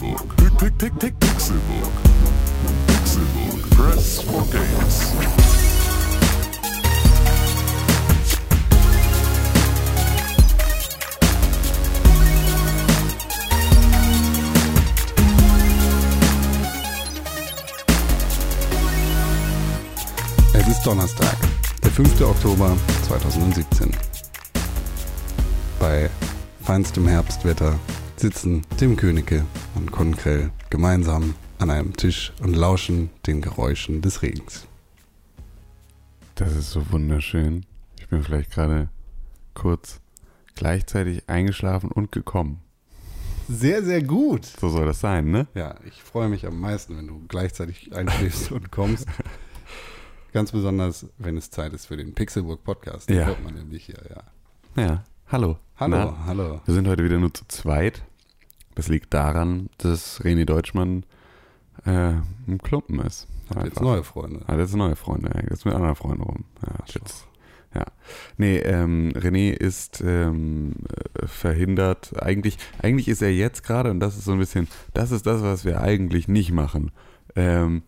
Pixelbook. Pick, pick, pick, pick, Pixelbook. Pixelbook. Press for games. Es ist Donnerstag, der 5. Oktober 2017. Bei feinstem Herbstwetter sitzen Tim Königke und Konkrell gemeinsam an einem Tisch und lauschen den Geräuschen des Regens. Das ist so wunderschön. Ich bin vielleicht gerade kurz gleichzeitig eingeschlafen und gekommen. Sehr, sehr gut. So soll das sein, ne? Ja, ich freue mich am meisten, wenn du gleichzeitig einschläfst und kommst. Ganz besonders, wenn es Zeit ist für den Pixelburg Podcast. Den Ja. hört man nämlich hier, ja. Ja. Hallo. Hallo, Na, hallo. wir sind heute wieder nur zu zweit. Das liegt daran, dass René Deutschmann äh, ein Klumpen ist. Hab jetzt neue Freunde. Hat jetzt neue Freunde. Er ist mit anderen Freunden rum. Ja, hat jetzt, ja. Nee, ähm, René ist ähm, äh, verhindert. Eigentlich, eigentlich ist er jetzt gerade, und das ist so ein bisschen, das ist das, was wir eigentlich nicht machen. Ähm,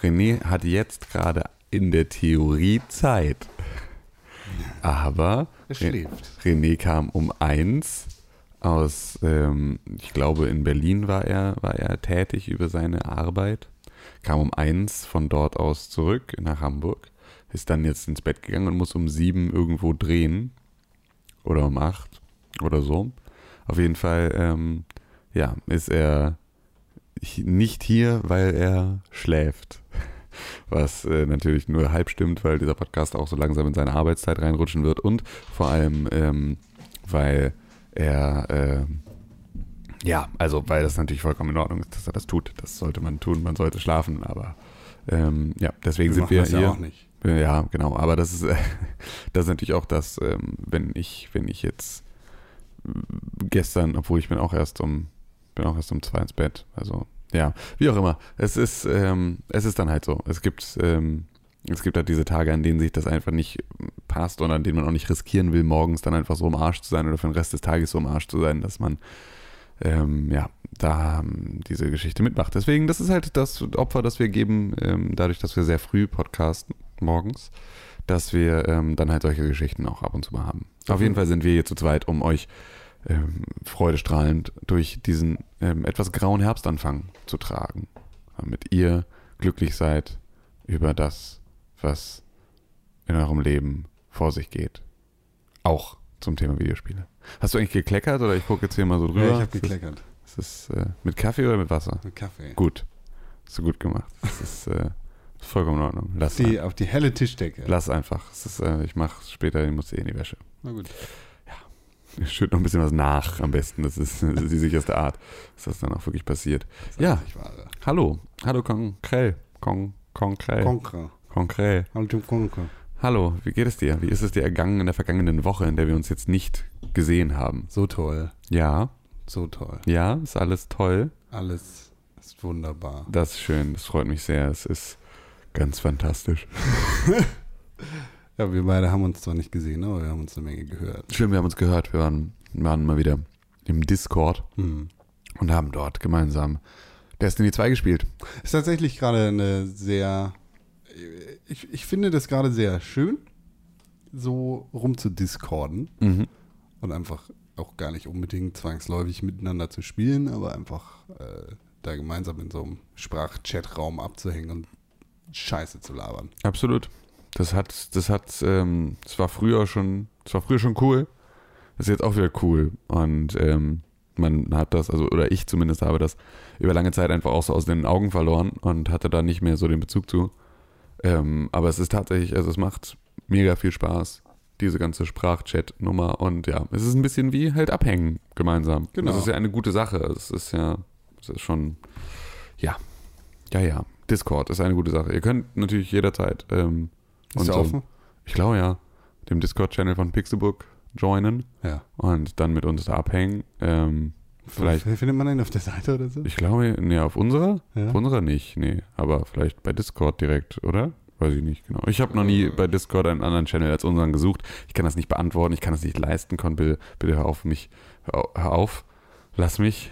René hat jetzt gerade in der Theorie Zeit. Aber Er schläft. René kam um eins aus, ähm, ich glaube in Berlin war er, war er tätig über seine Arbeit, kam um eins von dort aus zurück nach Hamburg, ist dann jetzt ins Bett gegangen und muss um sieben irgendwo drehen oder um acht oder so. Auf jeden Fall, ähm, ja, ist er nicht hier, weil er schläft. Was äh, natürlich nur halb stimmt, weil dieser Podcast auch so langsam in seine Arbeitszeit reinrutschen wird und vor allem, ähm, weil er, ähm, ja, also weil das natürlich vollkommen in Ordnung ist, dass er das tut. Das sollte man tun, man sollte schlafen, aber ähm, ja, deswegen sind machen wir das hier. ja auch nicht. Äh, Ja, genau. Aber das ist, äh, das ist natürlich auch das, ähm, wenn ich, wenn ich jetzt äh, gestern, obwohl ich bin auch erst um, bin auch erst um zwei ins Bett. Also ja, wie auch immer. Es ist, ähm, es ist dann halt so. Es gibt, ähm, es gibt halt diese Tage, an denen sich das einfach nicht passt und an denen man auch nicht riskieren will, morgens dann einfach so im Arsch zu sein oder für den Rest des Tages so im Arsch zu sein, dass man ähm, ja, da ähm, diese Geschichte mitmacht. Deswegen, das ist halt das Opfer, das wir geben, ähm, dadurch, dass wir sehr früh podcasten morgens, dass wir ähm, dann halt solche Geschichten auch ab und zu mal haben. Auf jeden Fall sind wir hier zu zweit, um euch ähm, freudestrahlend durch diesen ähm, etwas grauen Herbstanfang zu tragen, damit ihr glücklich seid über das, was in eurem Leben vor sich geht. Auch zum Thema Videospiele. Hast du eigentlich gekleckert oder ich gucke jetzt hier mal so drüber? Ja, ich habe Ist das- gekleckert. ist das äh, mit Kaffee oder mit Wasser? Mit Kaffee. Gut. Hast du gut gemacht. Das ist äh, vollkommen in Ordnung. Lass, Die, auf die helle Tischdecke. lass einfach. Ist, äh, ich mache später, ich muss eh in die Wäsche. Na gut. Ich schütte noch ein bisschen was nach am besten. Das ist, das ist die sicherste Art, dass das dann auch wirklich passiert. Ja. Ich wahre. Hallo. Hallo Konkrell. Kon Konkrell. Konker. Konkrell. Hallo Tim Konker. Hallo, wie geht es dir? Wie ist es dir ergangen in der vergangenen Woche, in der wir uns jetzt nicht gesehen haben? So toll. Ja, So toll. ja, ist alles toll. Alles ist wunderbar. Das ist schön, das freut mich sehr. Es ist ganz fantastisch. Ja, wir beide haben uns zwar nicht gesehen, aber wir haben uns eine Menge gehört. Schön, wir haben uns gehört. Wir waren, waren mal wieder im Discord Hm. und haben dort gemeinsam Destiny 2 gespielt. Ist tatsächlich gerade eine sehr. Ich, ich finde das gerade sehr schön, so rumzudiscorden Mhm. und einfach auch gar nicht unbedingt zwangsläufig miteinander zu spielen, aber einfach äh, da gemeinsam in so einem Sprachchatraum abzuhängen und Scheiße zu labern. Absolut. Das hat, das hat, ähm, das war früher schon, das war früher schon cool. Das ist jetzt auch wieder cool. Und ähm, man hat das, also, oder ich zumindest habe das über lange Zeit einfach auch so aus den Augen verloren und hatte da nicht mehr so den Bezug zu. Ähm, aber es ist tatsächlich, also es macht mega viel Spaß, diese ganze Sprachchat-Nummer. Und ja, es ist ein bisschen wie halt abhängen gemeinsam. Genau. Das ist ja eine gute Sache. Es ist ja, es ist schon, ja, ja, ja. Discord ist eine gute Sache. Ihr könnt natürlich jederzeit ähm, Ist unserem- offen? ich glaube ja, dem Discord-Channel von Pixelbook joinen Ja. und dann mit uns da abhängen. Ähm, vielleicht, findet man den auf der Seite oder so? ich glaube, nee, auf unserer? Ja. Auf unserer nicht, nee. Aber vielleicht bei Discord direkt, oder? Weiß ich nicht genau. Ich habe noch nie bei Discord einen anderen Channel als unseren gesucht. Ich kann das nicht beantworten, ich kann das nicht leisten. Kon, bitte, bitte hör auf mich, hör au- hör auf, lass mich.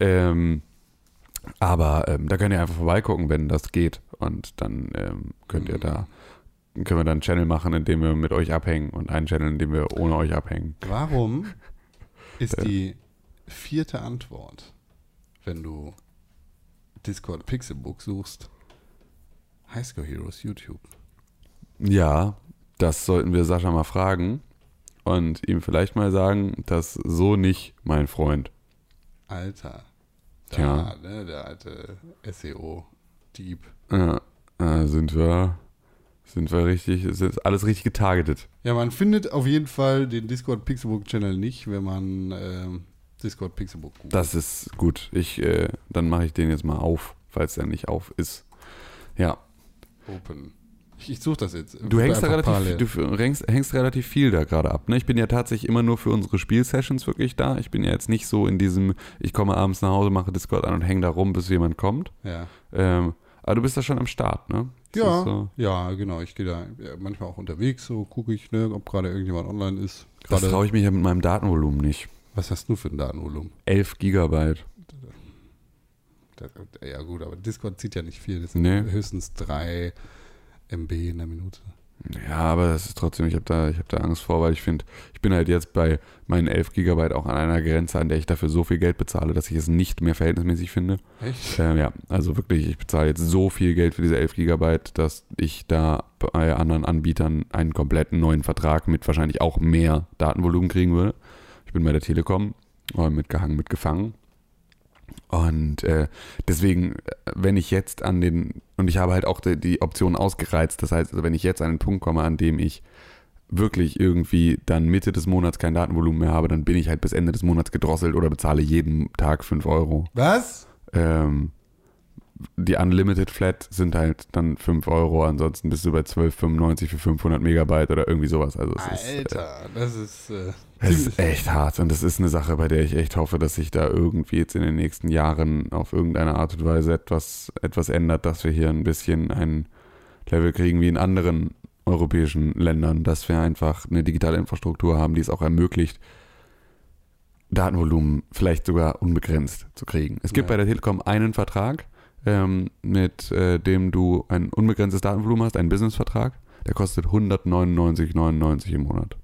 Ähm, Aber ähm, da könnt ihr einfach vorbeigucken, wenn das geht. Und dann ähm, könnt ihr da, können wir dann einen Channel machen, in dem wir mit euch abhängen und einen Channel, in dem wir ohne euch abhängen. Warum ist die vierte Antwort, wenn du Discord Pixelbook suchst, Highscore Heroes YouTube? Ja, das sollten wir Sascha mal fragen und ihm vielleicht mal sagen, dass so nicht, mein Freund. Alter. Da, Tja. ne, der alte SEO-Dieb. Ja, äh, sind wir, sind wir richtig, ist alles richtig getargetet. Ja, man findet auf jeden Fall den Discord Pixelbook Channel nicht, wenn man ähm, Discord Pixelbook googelt. Das ist gut. Ich, äh, dann mache ich den jetzt mal auf, falls er nicht auf ist. Ja, Open. Ich, ich suche das jetzt. du hängst da relativ, du hängst, hängst relativ viel da gerade ab. Ne? Ich bin ja tatsächlich immer nur für unsere Spielsessions wirklich da. Ich bin ja jetzt nicht so in diesem, ich komme abends nach Hause, mache Discord an und hänge da rum, bis jemand kommt. Ja. Ähm, aber du bist da schon am Start, ne? Das Ja, So, ja, genau. Ich gehe da manchmal auch unterwegs, so gucke ich, ne, ob gerade irgendjemand online ist. das Gerade, traue ich mich ja mit meinem Datenvolumen nicht. Was hast du für ein Datenvolumen? 11 Gigabyte. Ja gut, aber Discord zieht ja nicht viel. Das sind Nee. höchstens 3 MB in der Minute. Ja, aber das ist trotzdem, ich habe da, ich hab da Angst vor, weil ich finde, ich bin halt jetzt bei meinen 11 Gigabyte auch an einer Grenze, an der ich dafür so viel Geld bezahle, dass ich es nicht mehr verhältnismäßig finde. Echt? Ähm, ja, also wirklich, ich bezahle jetzt so viel Geld für diese 11 Gigabyte, dass ich da bei anderen Anbietern einen kompletten neuen Vertrag mit wahrscheinlich auch mehr Datenvolumen kriegen würde. Ich bin bei der Telekom äh, mitgehangen, mitgefangen. Und äh, deswegen, äh, wenn ich jetzt an den, und ich habe halt auch die, die Option ausgereizt, das heißt, also wenn ich jetzt an den Punkt komme, an dem ich wirklich irgendwie dann Mitte des Monats kein Datenvolumen mehr habe, dann bin ich halt bis Ende des Monats gedrosselt oder bezahle jeden Tag 5 Euro. Was? Ähm, die Unlimited Flat sind halt dann 5 Euro, ansonsten bist du bei 12,95 für 500 Megabyte oder irgendwie sowas. Also es ist, äh, Alter, das ist. Äh, es ziemlich- ist echt hart und das ist eine Sache, bei der ich echt hoffe, dass sich da irgendwie jetzt in den nächsten Jahren auf irgendeine Art und Weise etwas, etwas ändert, dass wir hier ein bisschen ein Level kriegen wie in anderen europäischen Ländern, dass wir einfach eine digitale Infrastruktur haben, die es auch ermöglicht, Datenvolumen vielleicht sogar unbegrenzt zu kriegen. Es gibt Ja. bei der Telekom einen Vertrag, ähm, mit äh, dem du ein unbegrenztes Datenvolumen hast, einen Businessvertrag, der kostet 199,99 im Monat.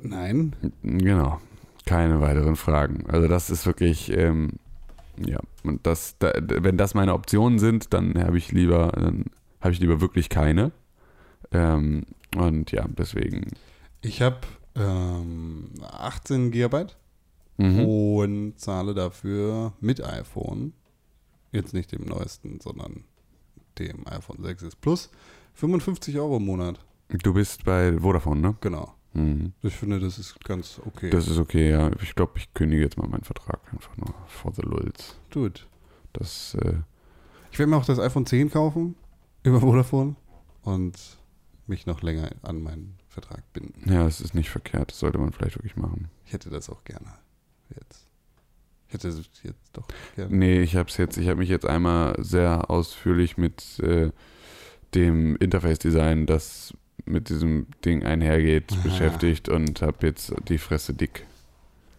Nein. Genau. Keine weiteren Fragen. Also das ist wirklich, ähm, ja, und das, da, wenn das meine Optionen sind, dann habe ich lieber, dann habe ich lieber wirklich keine. Ähm, und ja, deswegen. Ich habe ähm, 18 Gigabyte Mhm. und zahle dafür mit iPhone, jetzt nicht dem neuesten, sondern dem iPhone 6s Plus, 55 Euro im Monat. Du bist bei Vodafone, ne? Genau. Mhm. Ich finde, das ist ganz okay. Das ist okay, ja. Ich glaube, ich kündige jetzt mal meinen Vertrag einfach nur for the lulz. Gut. Das, äh, Ich werde mir auch das iPhone 10 kaufen über Vodafone und mich noch länger an meinen Vertrag binden. ja, es ist nicht verkehrt. Das sollte man vielleicht wirklich machen. Ich hätte das auch gerne jetzt. Ich hätte es jetzt doch gerne. Nee, ich habe jetzt, ich habe mich jetzt einmal sehr ausführlich mit äh, dem Interface-Design, das mit diesem Ding einhergeht, Ah. beschäftigt und habe jetzt die Fresse dick.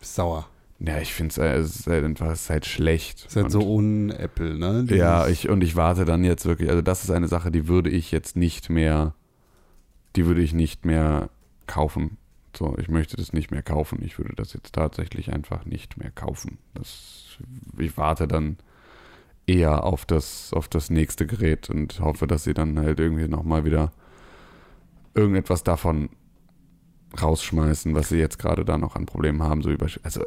Sauer. Ja, ich finde es ist halt einfach, es ist halt schlecht. Ist halt und, so un-Apple, ne? Ja, Dieses- ich, und ich warte dann jetzt wirklich, also das ist eine Sache, die würde ich jetzt nicht mehr, die würde ich nicht mehr kaufen. So, ich möchte das nicht mehr kaufen. Ich würde das jetzt tatsächlich einfach nicht mehr kaufen. Das, ich warte dann eher auf das, auf das nächste Gerät und hoffe, dass sie dann halt irgendwie nochmal wieder irgendetwas davon rausschmeißen, was sie jetzt gerade da noch an Problemen haben. So über, also,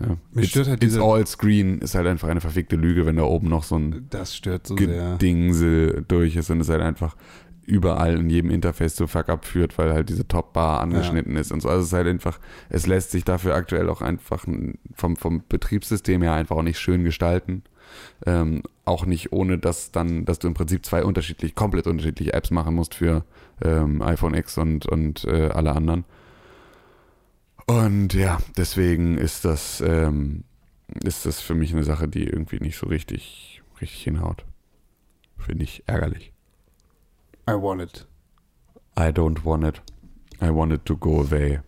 ja. Mich stört halt diese- all screen ist halt einfach eine verfickte Lüge, wenn da oben noch so ein Das stört so sehr. Gedingsel durch ist und es halt einfach überall in jedem Interface zu Fuck up führt, weil halt diese Top-Bar angeschnitten ist und so. Also es ist halt einfach, es lässt sich dafür aktuell auch einfach vom, vom Betriebssystem her einfach auch nicht schön gestalten. Ähm, auch nicht ohne, dass dann, dass du im Prinzip zwei unterschiedlich, komplett unterschiedliche Apps machen musst für ähm, iPhone X und, und äh, alle anderen. Und ja, deswegen ist das, ähm, ist das für mich eine Sache, die irgendwie nicht so richtig, richtig hinhaut. Finde ich ärgerlich. I want it. I don't want it. I want it to go away.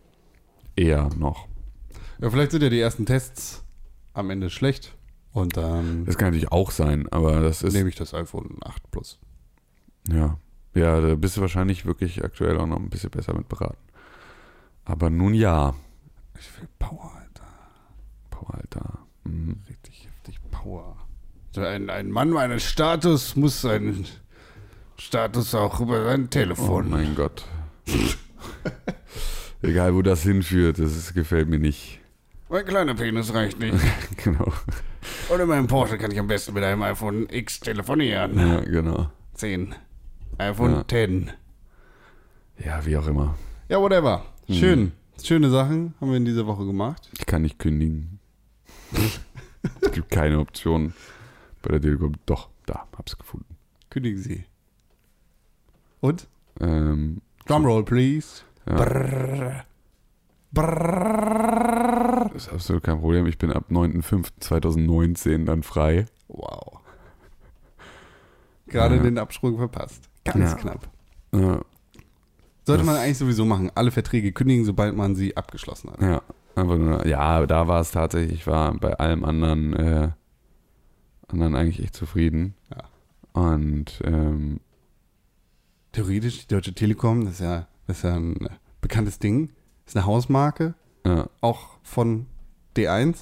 Eher noch. Ja, vielleicht sind ja die ersten Tests am Ende schlecht Und dann Das kann natürlich auch sein, aber das ist, nehme ich das iPhone 8 Plus. ja, ja, da bist du wahrscheinlich wirklich aktuell auch noch ein bisschen besser mit beraten. Aber nun ja, Ich will Power, Alter. Power, Alter. Mhm. Richtig heftig Power. Ein, ein Mann meines Status muss seinen Status auch über sein Oh Telefon. mein Gott. Egal, wo das hinführt, das ist, gefällt mir nicht. Mein kleiner Penis reicht nicht. genau. Und in meinem Porsche kann ich am besten mit einem iPhone X telefonieren. Ja, genau. 10. iPhone Ja. 10. Ja, wie auch immer. Ja, whatever. Mhm. Schön. Schöne Sachen haben wir in dieser Woche gemacht. Ich kann nicht kündigen. es gibt keine Option bei der Telekom. Doch, da, hab's gefunden. Kündigen Sie. Und? Ähm, Drumroll, please. ja, Brrr. Brrr. Das ist absolut kein Problem. Ich bin ab 9.5.2019 dann frei. Wow. Gerade Ja. den Absprung verpasst. Ganz Ja. knapp. Ja, Sollte Das- man eigentlich sowieso machen. Alle Verträge kündigen, sobald man sie abgeschlossen hat. ja, einfach nur, ja, da war es tatsächlich, ich war bei allem anderen, äh, anderen eigentlich echt zufrieden. Ja. Und, ähm, Theoretisch, die Deutsche Telekom, das ist ja, das ist ja ein bekanntes Ding. ist eine Hausmarke, ja, auch von D1.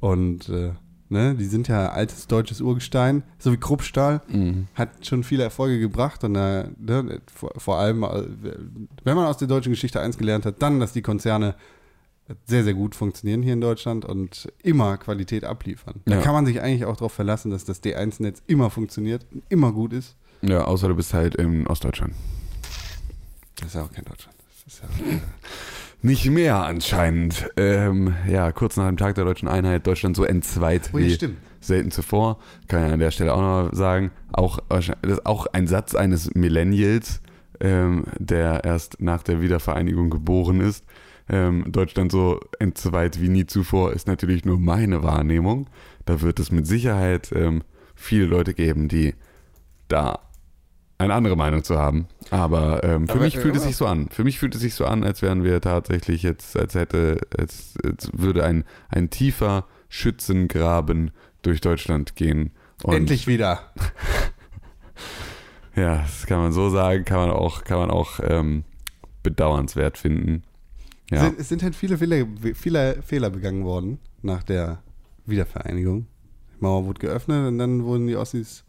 Und äh, ne, die sind ja altes deutsches Urgestein, so wie Kruppstahl. mhm. hat schon viele Erfolge gebracht und äh, ne, vor, vor allem, äh, wenn man aus der deutschen Geschichte eins gelernt hat, dann, dass die Konzerne sehr, sehr gut funktionieren hier in Deutschland und immer Qualität abliefern. Da Ja. kann man sich eigentlich auch darauf verlassen, dass das D1-Netz immer funktioniert, und immer gut ist. ja, außer du bist halt in Ostdeutschland. Das ist ja auch kein Deutschland. Das ist ja, äh, Nicht mehr anscheinend. Ähm, ja, kurz nach dem Tag der deutschen Einheit, Deutschland so entzweit oh, ja, wie stimmt. selten zuvor. Kann ich an der Stelle auch noch sagen. Auch, das ist auch ein Satz eines Millennials, ähm, der erst nach der Wiedervereinigung geboren ist. Ähm, Deutschland so entzweit wie nie zuvor ist natürlich nur meine Wahrnehmung. Da wird es mit Sicherheit ähm, viele Leute geben, die da eine andere Meinung zu haben. Aber ähm, für Aber, mich fühlt äh, es sich so an. Für mich fühlt es sich so an, als wären wir tatsächlich jetzt, als hätte, als, als würde ein, ein tiefer Schützengraben durch Deutschland gehen. Und Endlich wieder. Ja, das kann man so sagen, kann man auch, kann man auch ähm, bedauernswert finden. Ja. Sind, es sind halt viele Fehler, viele Fehler begangen worden nach der Wiedervereinigung. Die Mauer wurde geöffnet und dann wurden die Ossis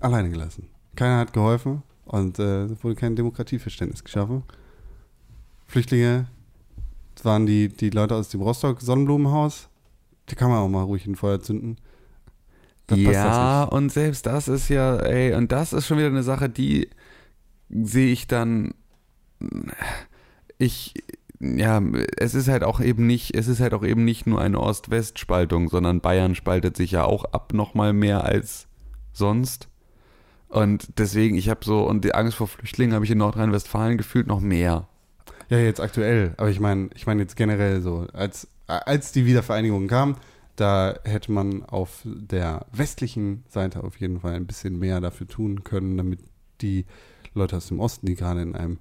alleine gelassen. Keiner hat geholfen und äh, es wurde kein Demokratieverständnis geschaffen. Flüchtlinge das waren die, die Leute aus dem Rostock-Sonnenblumenhaus. Die kann man auch mal ruhig ein Feuer zünden. Da passt ja, und selbst das ist ja, ey, und das ist schon wieder eine Sache, die sehe ich dann. Ich, ja, es ist halt auch eben nicht, es ist halt auch eben nicht nur eine Ost-West-Spaltung, sondern Bayern spaltet sich ja auch ab nochmal mehr als sonst. Und deswegen, ich habe so, und die Angst vor Flüchtlingen habe ich in Nordrhein-Westfalen gefühlt noch mehr. Ja, jetzt aktuell. Aber ich meine, ich meine jetzt generell so, als, als die Wiedervereinigung kam, da hätte man auf der westlichen Seite auf jeden Fall ein bisschen mehr dafür tun können, damit die Leute aus dem Osten, die gerade in einem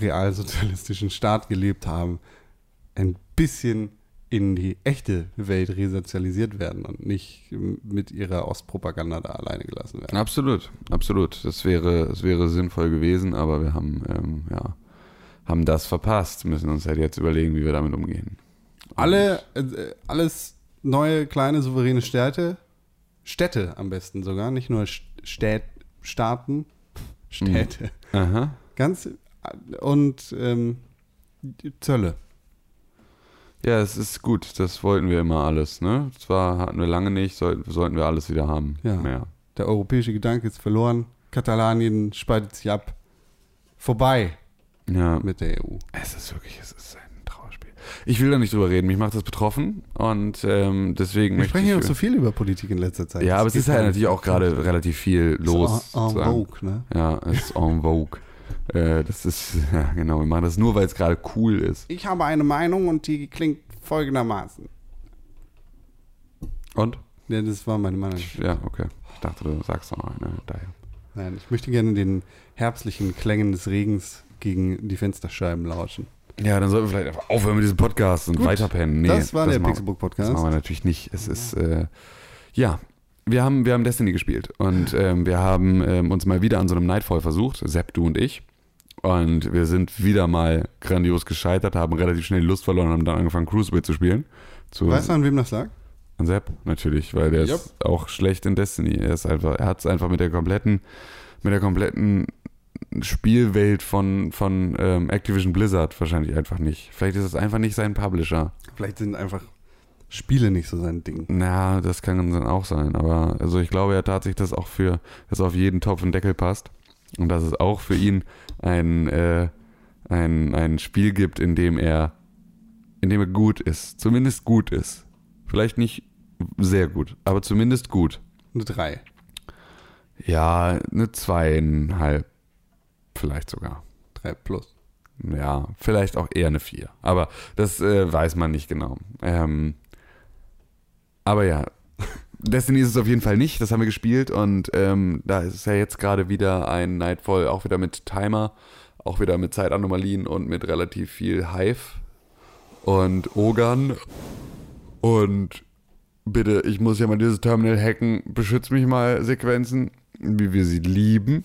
realsozialistischen Staat gelebt haben, ein bisschen in die echte Welt resozialisiert werden und nicht mit ihrer Ostpropaganda da alleine gelassen werden. Absolut, absolut. Das wäre, das wäre sinnvoll gewesen, aber wir haben, ähm, ja, haben das verpasst. Müssen uns halt jetzt überlegen, wie wir damit umgehen. Alle, äh, alles neue, kleine, souveräne Städte, Städte am besten sogar, nicht nur Stät, Staaten, Städte, Aha. ganz, äh, und ähm, Zölle. Ja, es ist gut. Das wollten wir immer alles, ne? Zwar hatten wir lange nicht, sollten, sollten wir alles wieder haben. Ja. Mehr. Der europäische Gedanke ist verloren, Katalanien spaltet sich ab, vorbei Ja. mit der EU. Es ist wirklich, es ist ein Trauerspiel. Ich will da nicht drüber reden. Mich macht das betroffen und ähm, deswegen Wir sprechen ja auch so viel über Politik in letzter Zeit. ja, Das aber es ist halt natürlich auch gerade relativ viel Ist los. En, en sozusagen. vogue, ne? Ja, es ist en vogue. Äh, das ist, ja, genau, wir machen das nur, weil es gerade cool ist. Ich habe eine Meinung und die klingt folgendermaßen. Und? Ja, das war meine Meinung. Ja, okay. Ich dachte, du sagst noch eine. Daher. Nein, ich möchte gerne den herbstlichen Klängen des Regens gegen die Fensterscheiben lauschen. Ja, dann sollten wir vielleicht einfach aufhören mit diesem Podcast und Gut, weiterpennen. Nee, das war der machen- Pixelbook Das machen wir natürlich nicht. Es ist, äh, ja, wir haben, wir haben Destiny gespielt und ähm, wir haben ähm, uns mal wieder an so einem Nightfall versucht, Sepp, du und ich. Und wir sind wieder mal grandios gescheitert, haben relativ schnell Lust verloren und haben dann angefangen, Crucible zu spielen. Zu, Weißt du, an wem das lag? an Sepp, natürlich, weil der ist auch schlecht in Destiny. Er ist einfach, er hat es einfach mit der kompletten, mit der kompletten Spielwelt von, von ähm, Activision Blizzard wahrscheinlich einfach nicht. Vielleicht ist es einfach nicht sein Publisher. Vielleicht sind einfach Spiele nicht so sein Ding. Na, das kann dann auch sein, aber also ich glaube ja tatsächlich, dass auch für, dass auf jeden Topf und Deckel passt und dass es auch für ihn ein, äh, ein, ein Spiel gibt, in dem er, in dem er gut ist, zumindest gut ist. Vielleicht nicht sehr gut, aber zumindest gut. Eine 3. Ja, eine zweieinhalb, vielleicht sogar. 3 plus. Ja, vielleicht auch eher eine 4. Aber das äh, weiß man nicht genau. Ähm, aber ja, Destiny ist es auf jeden Fall nicht. Das haben wir gespielt und ähm, da ist ja jetzt gerade wieder ein Nightfall, auch wieder mit Timer, auch wieder mit Zeitanomalien und mit relativ viel Hive und Ogern. Und bitte, ich muss ja mal dieses Terminal hacken. Beschütz mich mal, Sequenzen, wie wir sie lieben.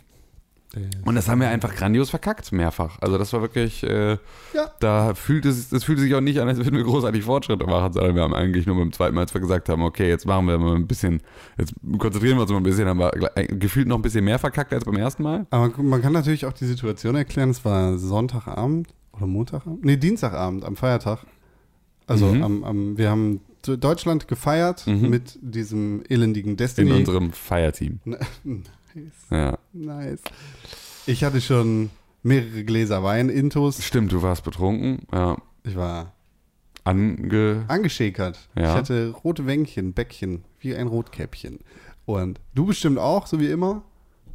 Und das haben wir einfach grandios verkackt, mehrfach. Also das war wirklich, äh, Ja. da fühlt es, das fühlte sich auch nicht an, als würden wir großartig Fortschritte machen, sondern wir haben eigentlich nur beim zweiten Mal, als wir gesagt haben, okay, jetzt machen wir mal ein bisschen, jetzt konzentrieren wir uns mal ein bisschen, haben wir gle- gefühlt noch ein bisschen mehr verkackt als beim ersten Mal. Aber man kann natürlich auch die Situation erklären. Es war Sonntagabend oder Montagabend? Nee, Dienstagabend am Feiertag. Also Mhm. am, am, wir haben Deutschland gefeiert Mhm. mit diesem elendigen In Destiny. unserem Feierteam. Nice. Ja. Nice. Ich hatte schon mehrere Gläser Wein intus. Stimmt, du warst betrunken, ja. Ich war Ange. angeschäkert. Ja. Ich hatte rote Wänkchen, Bäckchen, wie ein Rotkäppchen. Und du bestimmt auch, so wie immer.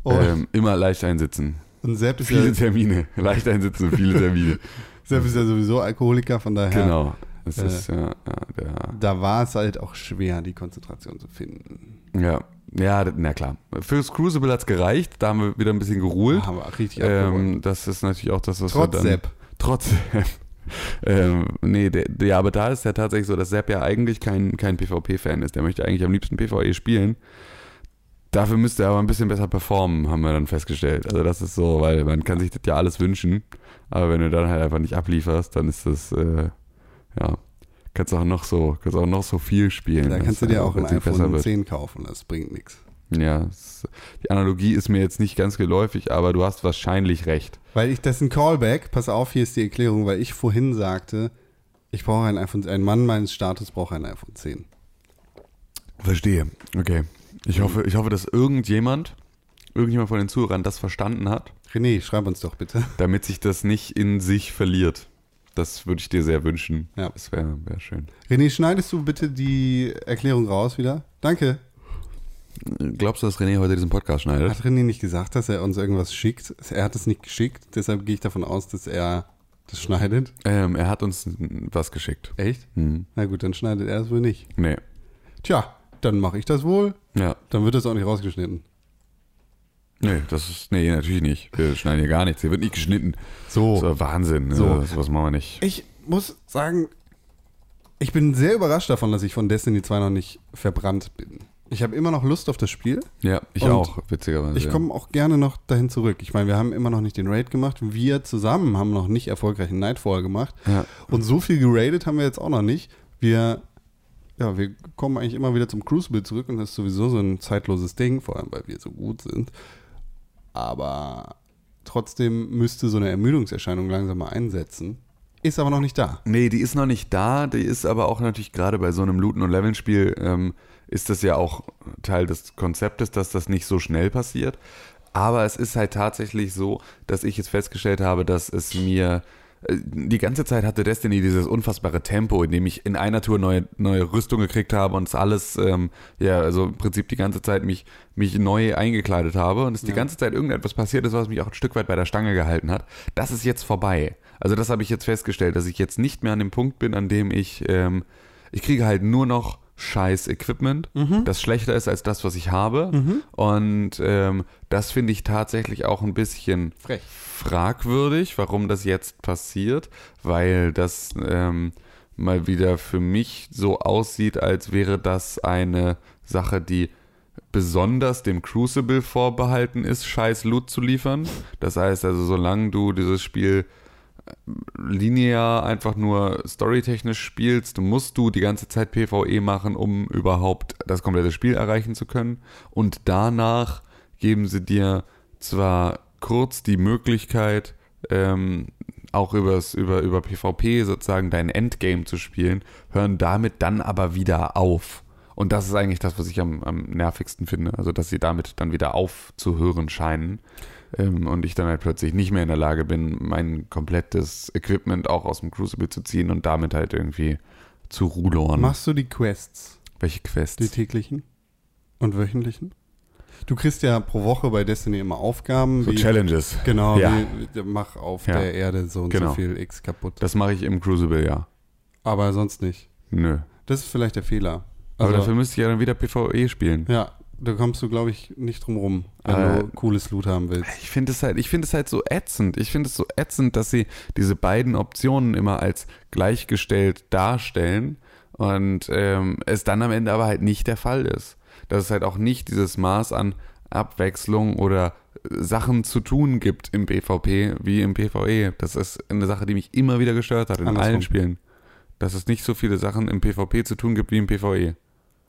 Und, Ähm, immer leicht einsitzen. und Sepp, ist Viele ja, Termine. Leicht einsitzen, viele Termine. Sepp ist ja sowieso Alkoholiker, von daher. Genau. Das Äh. ist ja, ja, der, Da war es halt auch schwer, die Konzentration zu finden. ja. Ja, na klar. Fürs Crucible hat es gereicht. Da haben wir wieder ein bisschen geruhlt. Aber richtig abgeräumt. Ähm, das ist natürlich auch das, was Trotz wir dann... Sepp. Trotz Sepp. ähm, nee, der, der, aber da ist ja tatsächlich so, dass Sepp ja eigentlich kein, kein PvP-Fan ist. Der möchte eigentlich am liebsten PvE spielen. Dafür müsste er aber ein bisschen besser performen, haben wir dann festgestellt. Also das ist so, weil man kann sich das ja alles wünschen, aber wenn du dann halt einfach nicht ablieferst, dann ist das, äh, ja, kannst auch noch so, kannst auch noch so viel spielen. Da kannst du dir auch ein iPhone wird. 10 kaufen, das bringt nichts. Ja, die Analogie ist mir jetzt nicht ganz geläufig, aber du hast wahrscheinlich recht. Weil ich, das ist ein Callback, pass auf, hier ist die Erklärung, weil ich vorhin sagte, ich brauche ein iPhone, ein Mann meines Status braucht ein iPhone 10. Verstehe. Okay. Ich hoffe, ich hoffe, dass irgendjemand, irgendjemand von den Zuhörern das verstanden hat, René, schreib uns doch bitte. damit sich das nicht in sich verliert. Das würde ich dir sehr wünschen. Ja. Das wäre wär schön. René, schneidest du bitte die Erklärung raus wieder? Danke. Glaubst du, dass René heute diesen Podcast schneidet? Hat René nicht gesagt, dass er uns irgendwas schickt? Er hat es nicht geschickt, deshalb gehe ich davon aus, dass er das schneidet. Ähm, er hat uns was geschickt. Echt? Hm. Na gut, dann schneidet er es wohl nicht. Nee. Tja, dann mache ich das wohl. Ja. Dann wird das auch nicht rausgeschnitten. Nee, das ist. Nee, natürlich nicht. Wir schneiden hier gar nichts. Hier wird nicht geschnitten. So. Das ist Wahnsinn. So. So. sowas machen wir nicht. Ich muss sagen, ich bin sehr überrascht davon, dass ich von Destiny 2 noch nicht verbrannt bin. Ich habe immer noch Lust auf das Spiel. Ja, ich Und auch, witzigerweise. Ich komme auch gerne noch dahin zurück. Ich meine, wir haben immer noch nicht den Raid gemacht. Wir zusammen haben noch nicht erfolgreich einen Nightfall gemacht. Ja. Und so viel geradet haben wir jetzt auch noch nicht. Wir, ja, wir kommen eigentlich immer wieder zum Crucible zurück und das ist sowieso so ein zeitloses Ding, vor allem weil wir so gut sind. Aber trotzdem müsste so eine Ermüdungserscheinung langsam mal einsetzen. Ist aber noch nicht da. Nee, die ist noch nicht da. Die ist aber auch natürlich gerade bei so einem Looten- und Leveln-Spiel ähm, ist das ja auch Teil des Konzeptes, dass das nicht so schnell passiert. Aber es ist halt tatsächlich so, dass ich jetzt festgestellt habe, dass es mir die ganze Zeit hatte Destiny dieses unfassbare Tempo, in dem ich in einer Tour neue, neue Rüstung gekriegt habe und es alles, ähm, ja, also im Prinzip die ganze Zeit mich, mich neu eingekleidet habe und es die Ja. ganze Zeit irgendetwas passiert ist, was mich auch ein Stück weit bei der Stange gehalten hat. Das ist jetzt vorbei. Also das habe ich jetzt festgestellt, dass ich jetzt nicht mehr an dem Punkt bin, an dem ich, ähm, ich kriege halt nur noch scheiß Equipment, Mhm. das schlechter ist als das, was ich habe. Und ähm, das finde ich tatsächlich auch ein bisschen Frech. Fragwürdig, warum das jetzt passiert, weil das ähm, mal wieder für mich so aussieht, als wäre das eine Sache, die besonders dem Crucible vorbehalten ist, scheiß Loot zu liefern. Das heißt also, solange du dieses Spiel äh, linear einfach nur storytechnisch spielst, musst du die ganze Zeit PvE machen, um überhaupt das komplette Spiel erreichen zu können. Und danach geben sie dir zwar kurz die Möglichkeit, ähm, auch übers, über, über PvP sozusagen dein Endgame zu spielen, hören damit dann aber wieder auf. Und das ist eigentlich das, was ich am, am nervigsten finde. Also, dass sie damit dann wieder aufzuhören scheinen. Ähm, und ich dann halt plötzlich nicht mehr in der Lage bin, mein komplettes Equipment auch aus dem Crucible zu ziehen und damit halt irgendwie zu rudern. Machst du die Quests, Welche Quests? die täglichen und wöchentlichen? Du kriegst ja pro Woche bei Destiny immer Aufgaben. so wie, Challenges. Genau, Ja. wie, mach auf Ja. der Erde so und Genau. so viel X kaputt. Das mache ich im Crucible, ja. Aber sonst nicht. Nö. Das ist vielleicht der Fehler. Aber Also, dafür müsste ich ja dann wieder PvE spielen. ja, da kommst du, glaube ich, nicht drum rum, wenn Äh, du cooles Loot haben willst. Ich finde es halt, ich finde es halt so ätzend. Ich finde es so ätzend, dass sie diese beiden Optionen immer als gleichgestellt darstellen und ähm, es dann am Ende aber halt nicht der Fall ist. Dass es halt auch nicht dieses Maß an Abwechslung oder äh, Sachen zu tun gibt im PvP wie im PvE. Das ist eine Sache, die mich immer wieder gestört hat in Andersrum. allen Spielen. Dass es nicht so viele Sachen im PvP zu tun gibt wie im PvE.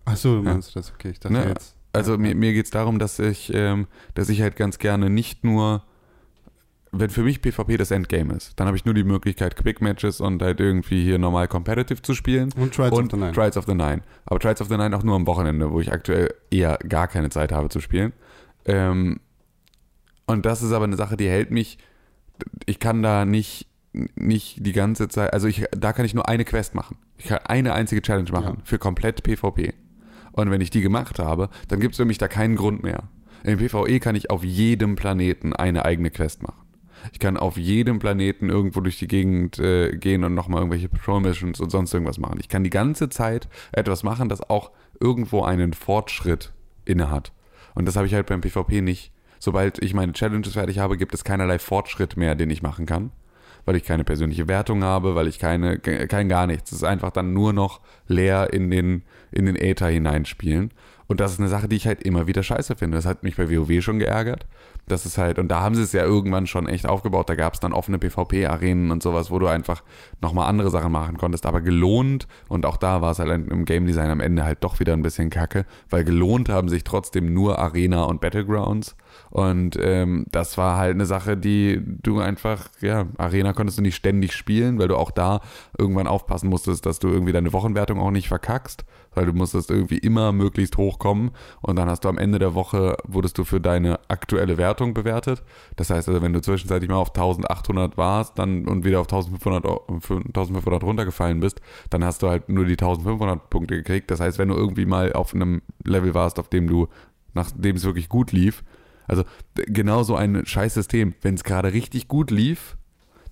Ach so, du meinst das, okay. Ich dachte Ne, jetzt. Also mir, mir geht es darum, dass ich, ähm, dass ich halt ganz gerne nicht nur, wenn für mich PvP das Endgame ist, dann habe ich nur die Möglichkeit, Quick Matches und halt irgendwie hier normal competitive zu spielen. Und Trials und of the Nine. Trials of the Nine. Aber Trials of the Nine auch nur am Wochenende, wo ich aktuell eher gar keine Zeit habe zu spielen. Ähm, und das ist aber eine Sache, die hält mich, ich kann da nicht, nicht die ganze Zeit, also ich, da kann ich nur eine Quest machen. Ich kann eine einzige Challenge machen Ja. für komplett PvP. Und wenn ich die gemacht habe, dann gibt es für mich da keinen Grund mehr. Im PvE kann ich auf jedem Planeten eine eigene Quest machen. Ich kann auf jedem Planeten irgendwo durch die Gegend äh, gehen und nochmal irgendwelche Patrol Missions und sonst irgendwas machen. Ich kann die ganze Zeit etwas machen, das auch irgendwo einen Fortschritt innehat. Und das habe ich halt beim PvP nicht. Sobald ich meine Challenges fertig habe, gibt es keinerlei Fortschritt mehr, den ich machen kann. Weil ich keine persönliche Wertung habe, weil ich keine, ke- kein gar nichts. Es ist einfach dann nur noch leer in den, in den Äther hineinspielen. Und das ist eine Sache, die ich halt immer wieder scheiße finde. Das hat mich bei WoW schon geärgert. Das ist halt, und da haben sie es ja irgendwann schon echt aufgebaut. Da gab es dann offene PvP-Arenen und sowas, wo du einfach nochmal andere Sachen machen konntest. Aber gelohnt, und auch da war es halt im Game Design am Ende halt doch wieder ein bisschen kacke, weil gelohnt haben sich trotzdem nur Arena und Battlegrounds. Und ähm, das war halt eine Sache, die du einfach, ja, Arena konntest du nicht ständig spielen, weil du auch da irgendwann aufpassen musstest, dass du irgendwie deine Wochenwertung auch nicht verkackst, weil du musstest irgendwie immer möglichst hochkommen und dann hast du am Ende der Woche, wurdest du für deine aktuelle Wertung bewertet. Das heißt also, wenn du zwischenzeitlich mal auf 1800 warst dann und wieder auf 1500, Euro- 1500 runtergefallen bist, dann hast du halt nur die 1500 Punkte gekriegt. Das heißt, wenn du irgendwie mal auf einem Level warst, auf dem du, nachdem es wirklich gut lief, also genau so ein scheiß System. Wenn es gerade richtig gut lief,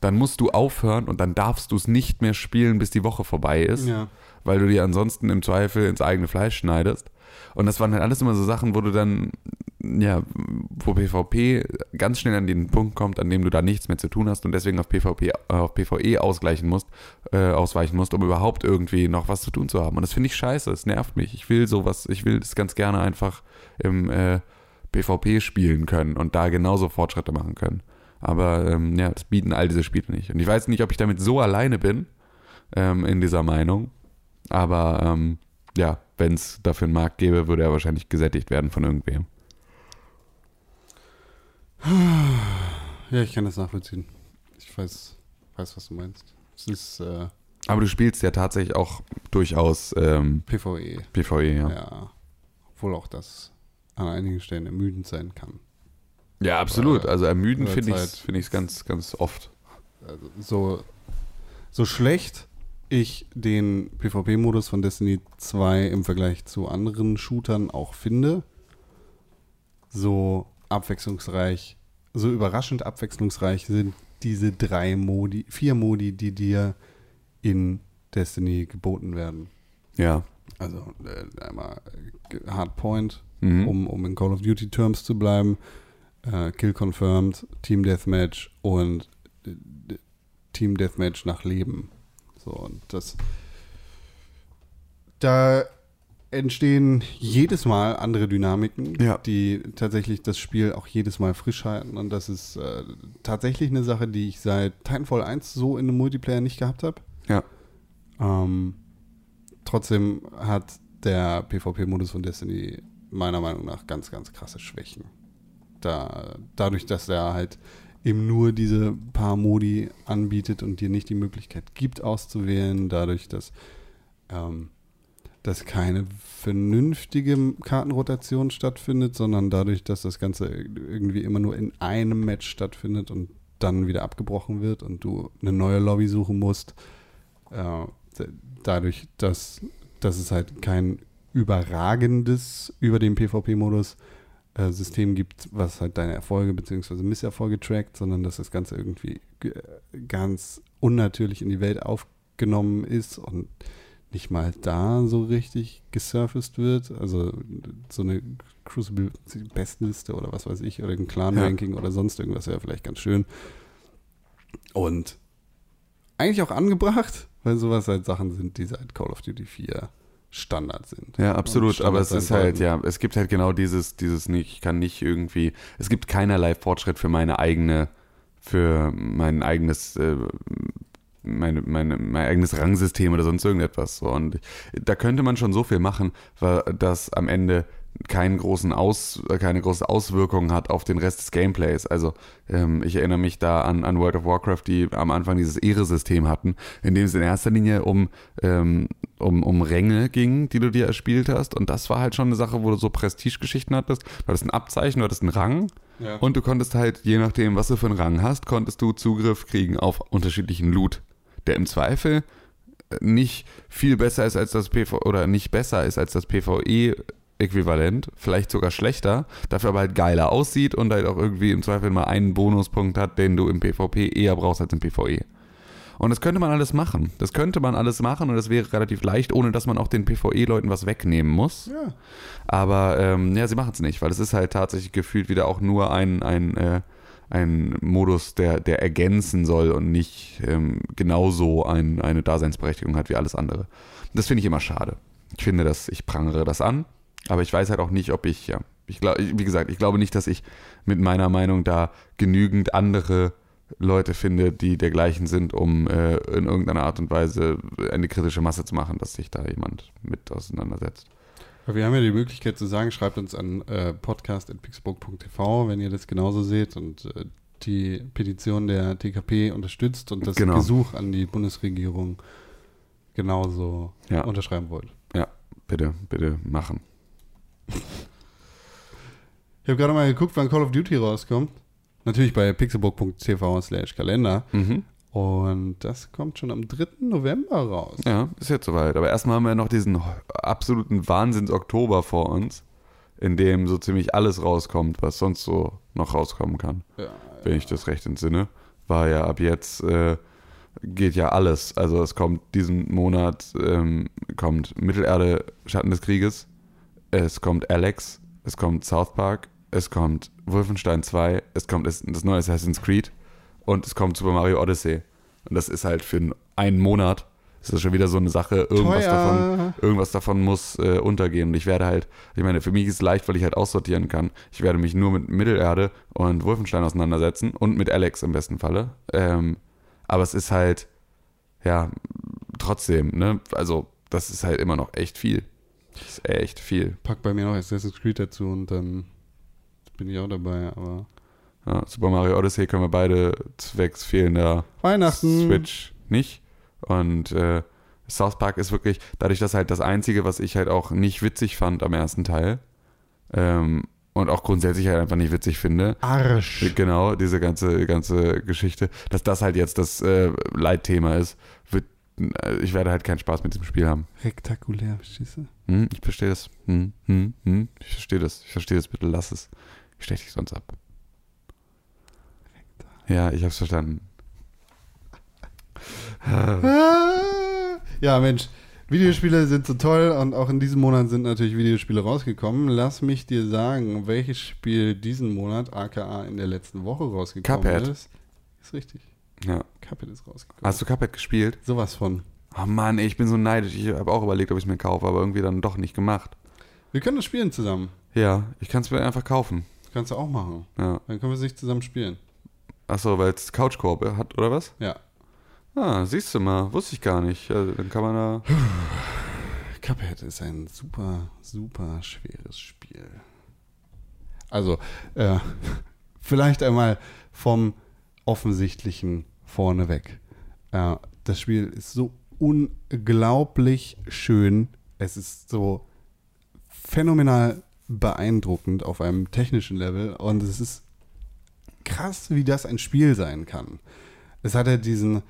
dann musst du aufhören und dann darfst du es nicht mehr spielen, bis die Woche vorbei ist, Ja. weil du dir ansonsten im Zweifel ins eigene Fleisch schneidest. Und das waren halt alles immer so Sachen, wo du dann, ja, wo PvP ganz schnell an den Punkt kommt, an dem du da nichts mehr zu tun hast und deswegen auf PvP, äh, auf PvE ausgleichen musst, äh, ausweichen musst, um überhaupt irgendwie noch was zu tun zu haben. Und das finde ich scheiße, es nervt mich. Ich will sowas, ich will das ganz gerne einfach im äh, PvP spielen können und da genauso Fortschritte machen können. Aber ähm, ja, das bieten all diese Spiele nicht. Und ich weiß nicht, ob ich damit so alleine bin ähm, in dieser Meinung. Aber ähm, ja, wenn es dafür einen Markt gäbe, würde er wahrscheinlich gesättigt werden von irgendwem. Ja, ich kann das nachvollziehen. Ich weiß, weiß was du meinst. Es ist äh, Aber du spielst ja tatsächlich auch durchaus ähm, PvE. PvE, ja. Ja. Obwohl auch das an einigen Stellen ermüdend sein kann. Ja, absolut. Aber Also ermüdend finde ich es find ganz, ganz oft. Also so, so schlecht ich den PvP-Modus von Destiny 2 im Vergleich zu anderen Shootern auch finde, so abwechslungsreich, so überraschend abwechslungsreich sind diese drei Modi, vier Modi, die dir in Destiny geboten werden. Ja. Also äh, einmal äh, Hardpoint, Mhm. um, um in Call of Duty Terms zu bleiben, äh, Kill Confirmed, Team Deathmatch und äh, Team Deathmatch nach Leben. So, und das da entstehen jedes Mal andere Dynamiken, Ja. die tatsächlich das Spiel auch jedes Mal frisch halten. Und das ist äh, tatsächlich eine Sache, die ich seit Titanfall 1 so in einem Multiplayer nicht gehabt habe. Ja. Ähm, trotzdem hat der PvP-Modus von Destiny meiner Meinung nach ganz, ganz krasse Schwächen. Da, dadurch, dass er halt eben nur diese paar Modi anbietet und dir nicht die Möglichkeit gibt, auszuwählen, dadurch, dass, ähm, dass keine vernünftige Kartenrotation stattfindet, sondern dadurch, dass das Ganze irgendwie immer nur in einem Match stattfindet und dann wieder abgebrochen wird und du eine neue Lobby suchen musst. Äh, dadurch, dass, dass es halt kein überragendes über den PvP-Modus äh, System gibt, was halt deine Erfolge bzw. Misserfolge trackt, sondern dass das Ganze irgendwie g- ganz unnatürlich in die Welt aufgenommen ist und nicht mal da so richtig gesurfaced wird. Also so eine Crucible Bestliste oder was weiß ich, oder ein Clan-Ranking oder sonst irgendwas wäre vielleicht ganz schön. Und eigentlich auch angebracht, weil sowas halt Sachen sind, die seit Call of Duty 4 Standard sind. Ja, absolut. Aber es ist halt, ja, es gibt halt genau dieses, dieses nicht, ich kann nicht irgendwie, es gibt keinerlei Fortschritt für meine eigene, für mein eigenes, äh, meine, meine, mein eigenes Rangsystem oder sonst irgendetwas. Und da könnte man schon so viel machen, weil das am Ende keinen großen Aus, äh, keine große Auswirkung hat auf den Rest des Gameplays. Also ähm, ich erinnere mich da an, an World of Warcraft, die am Anfang dieses Ehre-System hatten, in dem es in erster Linie um, ähm, um, um Ränge ging, die du dir erspielt hast. Und das war halt schon eine Sache, wo du so Prestigegeschichten hattest. Du hattest ein Abzeichen, du hattest einen Rang. Ja. Und du konntest halt, je nachdem, was du für einen Rang hast, konntest du Zugriff kriegen auf unterschiedlichen Loot, der im Zweifel nicht viel besser ist als das PV oder nicht besser ist als das PvE-Äquivalent, vielleicht sogar schlechter, dafür aber halt geiler aussieht und halt auch irgendwie im Zweifel mal einen Bonuspunkt hat, den du im PvP eher brauchst als im PvE. Und das könnte man alles machen. Das könnte man alles machen und das wäre relativ leicht, ohne dass man auch den PvE-Leuten was wegnehmen muss. ja. Aber ähm, ja, sie machen es nicht, weil es ist halt tatsächlich gefühlt wieder auch nur ein, ein, äh, ein Modus, der, der ergänzen soll und nicht ähm, genauso ein, eine Daseinsberechtigung hat wie alles andere. Das finde ich immer schade. Ich finde das, ich prangere das an, aber ich weiß halt auch nicht, ob ich, ja, ich glaube, wie gesagt, ich glaube nicht, dass ich mit meiner Meinung da genügend andere Leute finde, die dergleichen sind, um äh, in irgendeiner Art und Weise eine kritische Masse zu machen, dass sich da jemand mit auseinandersetzt. Wir haben ja die Möglichkeit zu sagen, schreibt uns an äh, podcast.pixburg.tv, wenn ihr das genauso seht und äh, die Petition der TKP unterstützt und das Genau. Gesuch an die Bundesregierung genauso Ja. unterschreiben wollt. Bitte, bitte machen. Ich habe gerade mal geguckt, wann Call of Duty rauskommt. Natürlich bei pixelburg.tv slash Kalender. Mhm. Und das kommt schon am 3. November raus. Ja, ist jetzt soweit. Aber erstmal haben wir noch diesen absoluten Wahnsinns-Oktober vor uns, in dem so ziemlich alles rauskommt, was sonst so noch rauskommen kann. Ja, Wenn ich das recht entsinne. War ja ab jetzt äh, geht ja alles. Also es kommt diesen Monat ähm, kommt Mittelerde Schatten des Krieges, es kommt Alex, es kommt South Park, es kommt Wolfenstein 2, es kommt das, neue Assassin's Creed und es kommt Super Mario Odyssey. Und das ist halt für einen Monat, ist das schon wieder so eine Sache, irgendwas Teuer. davon irgendwas davon muss äh, untergehen. Und ich werde halt, ich meine, für mich ist es leicht, weil ich halt aussortieren kann. Ich werde mich nur mit Mittelerde und Wolfenstein auseinandersetzen und mit Alex im besten Falle. Ähm, aber es ist halt, ja, trotzdem, ne? Also, das ist halt immer noch echt viel. Das ist echt viel. Pack bei mir noch Assassin's Creed dazu und dann bin ich auch dabei. Aber Ja, Super Mario Odyssey können wir beide zwecks fehlender Weihnachten. Switch nicht. Und äh, South Park ist wirklich, dadurch, dass halt das Einzige, was ich halt auch nicht witzig fand am ersten Teil ähm, und auch grundsätzlich halt einfach nicht witzig finde, Arsch. genau, diese ganze, ganze Geschichte, dass das halt jetzt das äh, Leitthema ist, ich werde halt keinen Spaß mit diesem Spiel haben. Rektakulär, verstehst du? Hm, ich verstehe das. Hm, hm, hm, ich verstehe das. Ich verstehe das. Bitte lass es. Ich steche dich sonst ab. Ja, ich hab's verstanden. Ah. Ja, Mensch. Videospiele sind so toll und auch in diesem Monat sind natürlich Videospiele rausgekommen. Lass mich dir sagen, welches Spiel diesen Monat, aka in der letzten Woche rausgekommen Cuphead. ist. Ist richtig. Ja. Cuphead ist rausgekommen. Hast du Cuphead gespielt? Sowas von. Oh Mann, ey, ich bin so neidisch. Ich habe auch überlegt, ob ich es mir kaufe, aber irgendwie dann doch nicht gemacht. Wir können das spielen zusammen. Ja, ich kann es mir einfach kaufen. Das kannst du auch machen. Ja. Dann können wir es nicht zusammen spielen. Achso, weil es Couchkorb hat, oder was? Ja. Ah, siehst du mal, wusste ich gar nicht. Ja, dann kann man da. Cuphead ist ein super, super schweres Spiel. Also, äh, vielleicht einmal vom Offensichtlichen vorneweg. Äh, das Spiel ist so unglaublich schön. Es ist so phänomenal beeindruckend auf einem technischen Level und es ist krass, wie das ein Spiel sein kann. Es hat ja diesen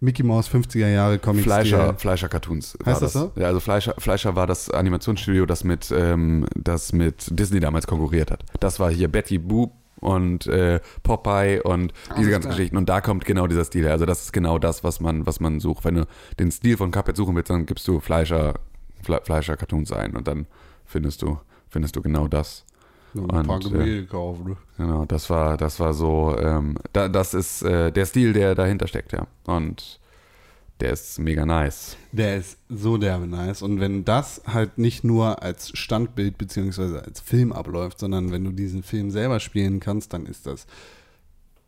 Mickey Mouse 50er Jahre Comic Fleischer, Fleischer Cartoons. war Heißt das so? Ja, also Fleischer, Fleischer war das Animationsstudio, das mit, ähm, das mit Disney damals konkurriert hat. Das war hier Betty Boop und äh, Popeye und diese Alles ganzen klar. Geschichten. Und da kommt genau dieser Stil her. Also das ist genau das, was man, was man sucht. Wenn du den Stil von Cuphead suchen willst, dann gibst du Fleischer, Fle Fleischer Cartoons ein und dann findest du, findest du genau das. Noch ein paar Und, äh, Gemälde gekauft. ne? Genau, das war, das war so, ähm, da, das ist äh, der Stil, der dahinter steckt, ja. Und der ist mega nice. Der ist so derbe nice. Und wenn das halt nicht nur als Standbild beziehungsweise als Film abläuft, sondern wenn du diesen Film selber spielen kannst, dann ist das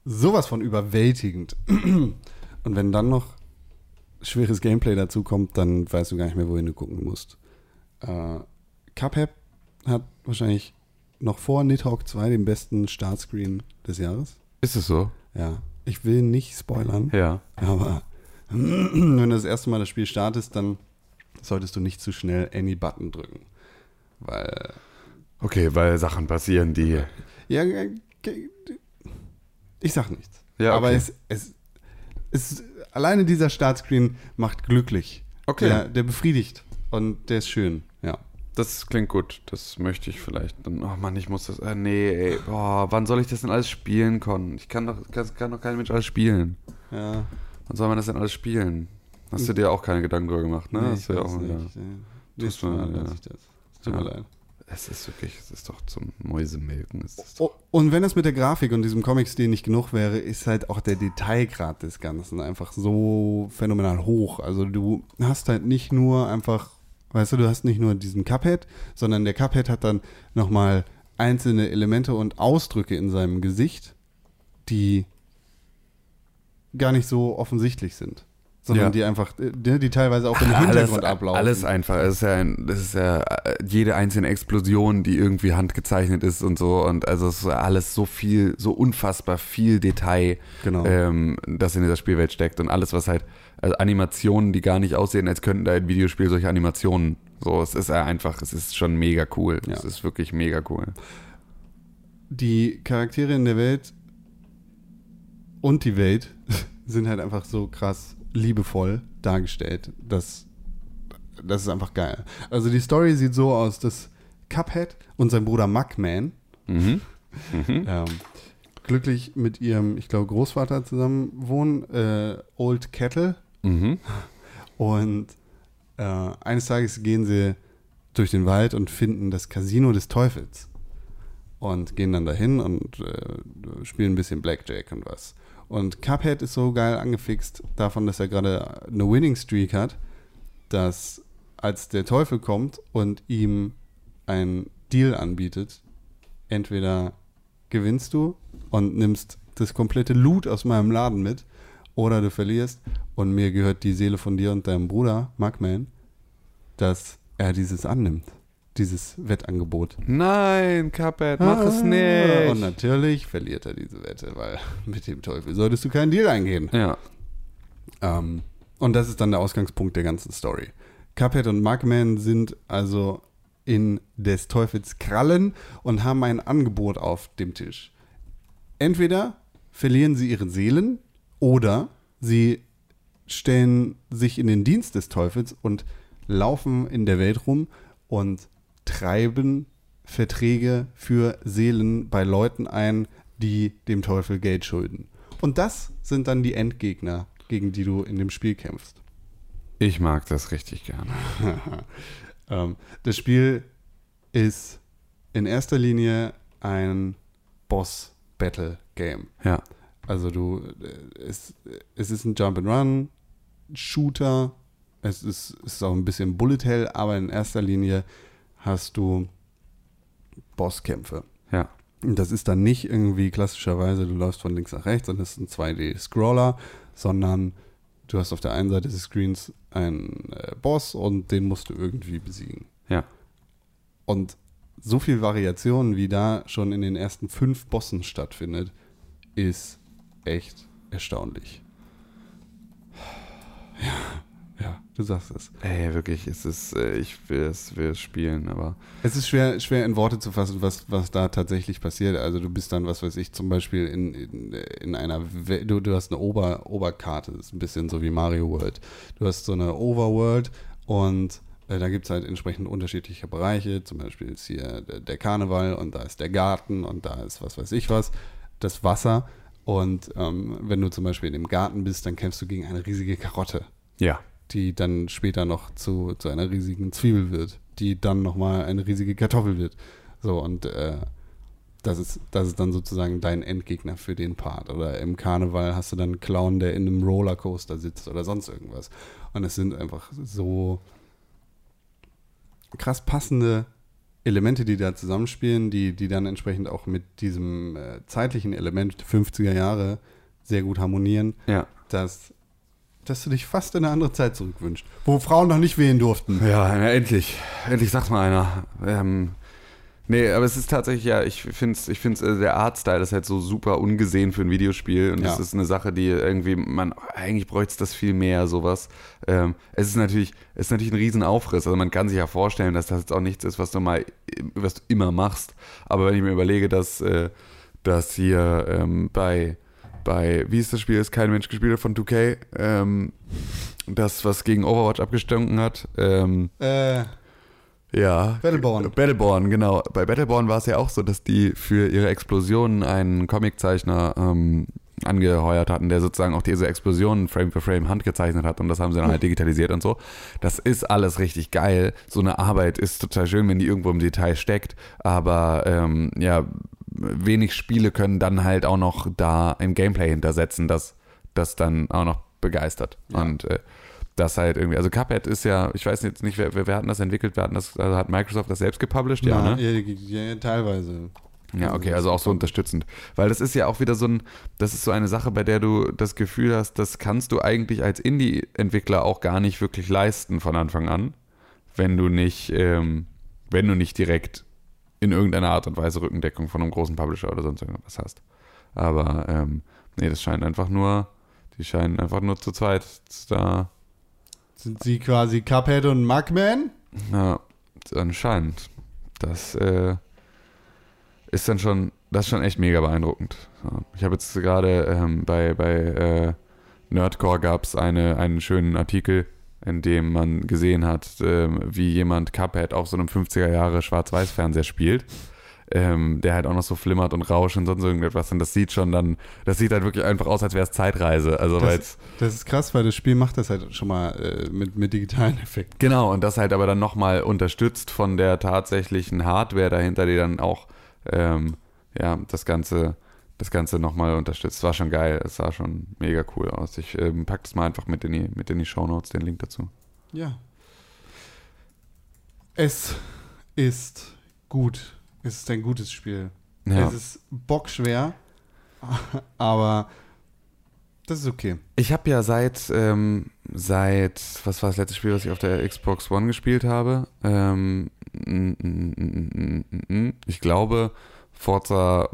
sowas von überwältigend. Und wenn dann noch schweres Gameplay dazu kommt, dann weißt du gar nicht mehr, wohin du gucken musst. Äh, Cuphead hat wahrscheinlich noch vor Nidhogg 2 den besten Startscreen des Jahres. Ist es so? Ja. Ich will nicht spoilern. Ja. Aber wenn du das erste Mal das Spiel startest, dann solltest du nicht zu schnell Any Button drücken. Weil, Okay, weil Sachen passieren, die. ja, äh, ich sag nichts. Ja, Aber okay. es, es, es, alleine dieser Startscreen macht glücklich. Okay. Der, der befriedigt. Und der ist schön, ja. Das klingt gut. Das möchte ich vielleicht. Dann, oh Mann, ich muss das. Äh, nee, ey. Boah, wann soll ich das denn alles spielen können? Ich kann doch, kann, kann doch kein Mensch alles spielen. Ja, Wann soll man das denn alles spielen? Hast du dir auch keine Gedanken darüber gemacht, ne? nee, Hast ich ja auch nicht. Tust Nächstes Mal du, ja. ich das. Tut mir Ja. leid. Es ist wirklich, es ist doch zum ist Oh, Und wenn es mit der Grafik und diesem Comic-Stil nicht genug wäre, ist halt auch der Detailgrad des Ganzen einfach so phänomenal hoch. Also du hast halt nicht nur einfach, weißt du, du hast nicht nur diesen Cuphead, sondern der Cuphead hat dann nochmal einzelne Elemente und Ausdrücke in seinem Gesicht, die gar nicht so offensichtlich sind. Sondern Ja. die einfach, die, die teilweise auch im alles, Hintergrund ablaufen. alles einfach. Es ist ja, ein, ist ja äh, jede einzelne Explosion, die irgendwie handgezeichnet ist und so. Und also es ist alles so viel, so unfassbar viel Detail, Genau. ähm, das in dieser Spielwelt steckt. Und alles, was halt, also Animationen, die gar nicht aussehen, als könnten da ein Videospiel solche Animationen. So, es ist ja einfach, es ist schon mega cool. Ja. Es ist wirklich mega cool. die Charaktere in der Welt und die Welt sind halt einfach so krass liebevoll dargestellt. Das, das ist einfach geil. Also die Story sieht so aus, dass Cuphead und sein Bruder Mugman Mhm. Mhm. ähm, glücklich mit ihrem, ich glaube, Großvater zusammen wohnen, äh, Old Kettle. Mhm. Und äh, eines Tages gehen sie durch den Wald und finden das Casino des Teufels. Und gehen dann dahin und äh, spielen ein bisschen Blackjack und was. Und Cuphead ist so geil angefixt davon, dass er gerade eine Winning Streak hat, dass als der Teufel kommt und ihm einen Deal anbietet, entweder gewinnst du und nimmst das komplette Loot aus meinem Laden mit, oder du verlierst und mir gehört die Seele von dir und deinem Bruder, Mugman, dass er dieses annimmt, dieses Wettangebot. Nein, Cuphead, mach es Ah, Und nicht. natürlich verliert er diese Wette, weil mit dem Teufel solltest du keinen Deal eingehen. Ja. Ähm, und das ist dann der Ausgangspunkt der ganzen Story. Cuphead und Mugman sind also in des Teufels Krallen und haben ein Angebot auf dem Tisch. Entweder verlieren sie ihre Seelen oder sie stellen sich in den Dienst des Teufels und laufen in der Welt rum und treiben Verträge für Seelen bei Leuten ein, die dem Teufel Geld schulden. Und das sind dann die Endgegner, gegen die du in dem Spiel kämpfst. Ich mag das richtig gerne. ähm, das Spiel ist in erster Linie ein Boss-Battle-Game. Ja. Also du, äh, es, es ist ein Jump-and-Run, Shooter, es ist, es ist auch ein bisschen Bullet Hell, aber in erster Linie hast du Bosskämpfe. Ja. Und das ist dann nicht irgendwie klassischerweise, du läufst von links nach rechts und das ist ein 2D-Scroller, sondern du hast auf der einen Seite des Screens einen äh, Boss und den musst du irgendwie besiegen. Ja. Und so viel Variation, wie da schon in den ersten fünf Bossen stattfindet, ist echt erstaunlich. Ja, ja, du sagst es. Ey, wirklich, es ist, äh, ich will es, will es spielen, aber Es ist schwer, schwer in Worte zu fassen, was, was da tatsächlich passiert. Also du bist dann, was weiß ich, zum Beispiel in, in, in einer, du, du hast eine Ober, Oberkarte, das ist ein bisschen so wie Mario World. Du hast so eine Overworld und äh, da gibt es halt entsprechend unterschiedliche Bereiche. Zum Beispiel ist hier der, der Karneval und da ist der Garten und da ist was weiß ich was, das Wasser. Und ähm, wenn du zum Beispiel in dem Garten bist, dann kämpfst du gegen eine riesige Karotte ja. Die dann später noch zu, zu einer riesigen Zwiebel wird, die dann nochmal eine riesige Kartoffel wird. So, und äh, das, ist, das ist dann sozusagen dein Endgegner für den Part. Oder im Karneval hast du dann einen Clown, der in einem Rollercoaster sitzt oder sonst irgendwas. Und es sind einfach so krass passende Elemente, die da zusammenspielen, die, die dann entsprechend auch mit diesem äh, zeitlichen Element der 50er Jahre sehr gut harmonieren Ja. dass, dass du dich fast in eine andere Zeit zurückwünscht, wo Frauen noch nicht wählen durften. Ja, na, endlich. Endlich sagt mal einer. Ähm, nee, aber es ist tatsächlich, ja, ich finde es, ich find's, äh, der Artstyle ist halt so super ungesehen für ein Videospiel und Ja. das ist eine Sache, die irgendwie, man, eigentlich bräuchte es das viel mehr, sowas. Ähm, es ist natürlich, es ist natürlich ein Riesenaufriss, also man kann sich ja vorstellen, dass das jetzt auch nichts ist, was du mal, was du immer machst, aber wenn ich mir überlege, dass, äh, dass hier ähm, bei, bei, wie ist das Spiel, das kein Mensch gespielt hat von 2K, ähm, das, was gegen Overwatch abgestunken hat, ähm, Äh, ja. Battleborn. Battleborn, genau. Bei Battleborn war es ja auch so, dass die für ihre Explosionen einen Comiczeichner ähm, angeheuert hatten, der sozusagen auch diese Explosionen Frame für Frame handgezeichnet hat und das haben sie dann halt digitalisiert und so. Das ist alles richtig geil. So eine Arbeit ist total schön, wenn die irgendwo im Detail steckt, aber ähm, ja, wenig Spiele können dann halt auch noch da im Gameplay hintersetzen, dass das dann auch noch begeistert. Ja. Und äh, das halt irgendwie, also Cuphead ist ja, ich weiß jetzt nicht, wer, wer, wer hat das entwickelt, wer hat das, also hat Microsoft das selbst gepublished, ja, na, ne? ja, ja, teilweise. Ja, okay, also auch so unterstützend. Weil das ist ja auch wieder so ein, das ist so eine Sache, bei der du das Gefühl hast, das kannst du eigentlich als Indie-Entwickler auch gar nicht wirklich leisten von Anfang an, wenn du nicht, ähm, wenn du nicht direkt in irgendeiner Art und Weise Rückendeckung von einem großen Publisher oder sonst irgendwas hast. Aber ähm, nee, das scheint einfach nur, die scheinen einfach nur zu zweit da, Sind sie quasi Cuphead und Mugman? ja, anscheinend. Das äh, ist dann schon, das ist schon echt mega beeindruckend. Ich habe jetzt gerade ähm, bei, bei äh, Nerdcore gab es eine, einen schönen Artikel, in dem man gesehen hat, ähm, wie jemand Cuphead auf so einem 50er Jahre Schwarz-Weiß-Fernseher spielt. Ähm, der halt auch noch so flimmert und rauscht und sonst irgendetwas. Und das sieht schon dann, das sieht halt wirklich einfach aus, als wäre es Zeitreise. Also Das, das ist krass, weil das Spiel macht das halt schon mal äh, mit, mit digitalen Effekten. Genau, und das halt aber dann nochmal unterstützt von der tatsächlichen Hardware dahinter, die dann auch ähm, ja, das Ganze, das Ganze nochmal unterstützt. War schon geil, es sah schon mega cool aus. Ich ähm, pack das mal einfach mit in die, mit in die Shownotes, den Link dazu. Ja. Es ist gut. Es ist ein gutes Spiel. Ja. Es ist bockschwer, aber das ist okay. Ich habe ja seit, ähm, seit, was war das letzte Spiel, was ich auf der Xbox One gespielt habe? Ähm, mm, mm, mm, ich glaube, Forza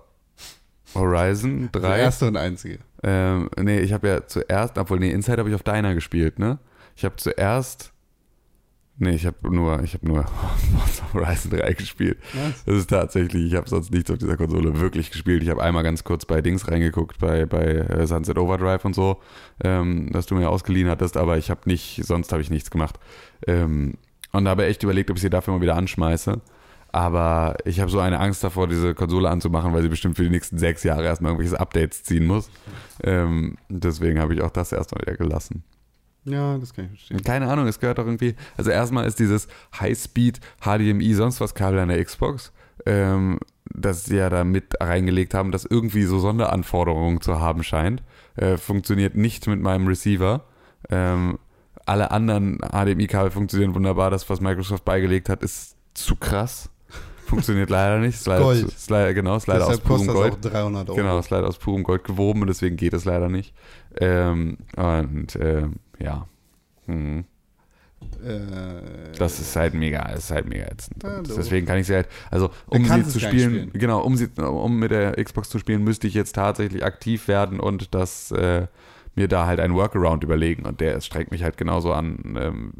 Horizon 3. Der erste und einzige. Ähm, nee, ich habe ja zuerst, obwohl, nee, Inside habe ich auf deiner gespielt, ne? Ich habe zuerst, nee, ich habe nur, ich habe nur Horizon 3 gespielt. Was? Das ist tatsächlich, ich habe sonst nichts auf dieser Konsole wirklich gespielt. Ich habe einmal ganz kurz bei Dings reingeguckt, bei, bei äh, Sunset Overdrive und so, ähm, das du mir ausgeliehen hattest, aber ich habe nicht, sonst habe ich nichts gemacht. Ähm, und habe echt überlegt, ob ich sie dafür mal wieder anschmeiße. Aber ich habe so eine Angst davor, diese Konsole anzumachen, weil sie bestimmt für die nächsten sechs Jahre erstmal irgendwelche Updates ziehen muss. Ähm, deswegen habe ich auch das erstmal wieder gelassen. Ja, das kann ich verstehen. Keine Ahnung, es gehört doch irgendwie. Also erstmal ist dieses High-Speed HDMI sonst was Kabel an der Xbox, ähm, das sie ja da mit reingelegt haben, das irgendwie so Sonderanforderungen zu haben scheint, äh, funktioniert nicht mit meinem Receiver. Ähm, alle anderen HDMI-Kabel funktionieren wunderbar. Das, was Microsoft beigelegt hat, ist zu krass. Funktioniert leider nicht. Ist leider, Gold. Leider, genau, ist leider aus Deshalb purem kostet Gold. das auch 300 Euro. Genau, ist leider aus purem Gold gewoben und deswegen geht es leider nicht. Ähm, und ähm, ja. Mhm. Äh, Das ist halt mega, das ist halt mega ätzend. Deswegen kann ich sie halt, also um sie zu spielen, spielen. genau, um sie, um mit der Xbox zu spielen, müsste ich jetzt tatsächlich aktiv werden und das äh, mir da halt einen Workaround überlegen und der strengt mich halt genauso an, ähm,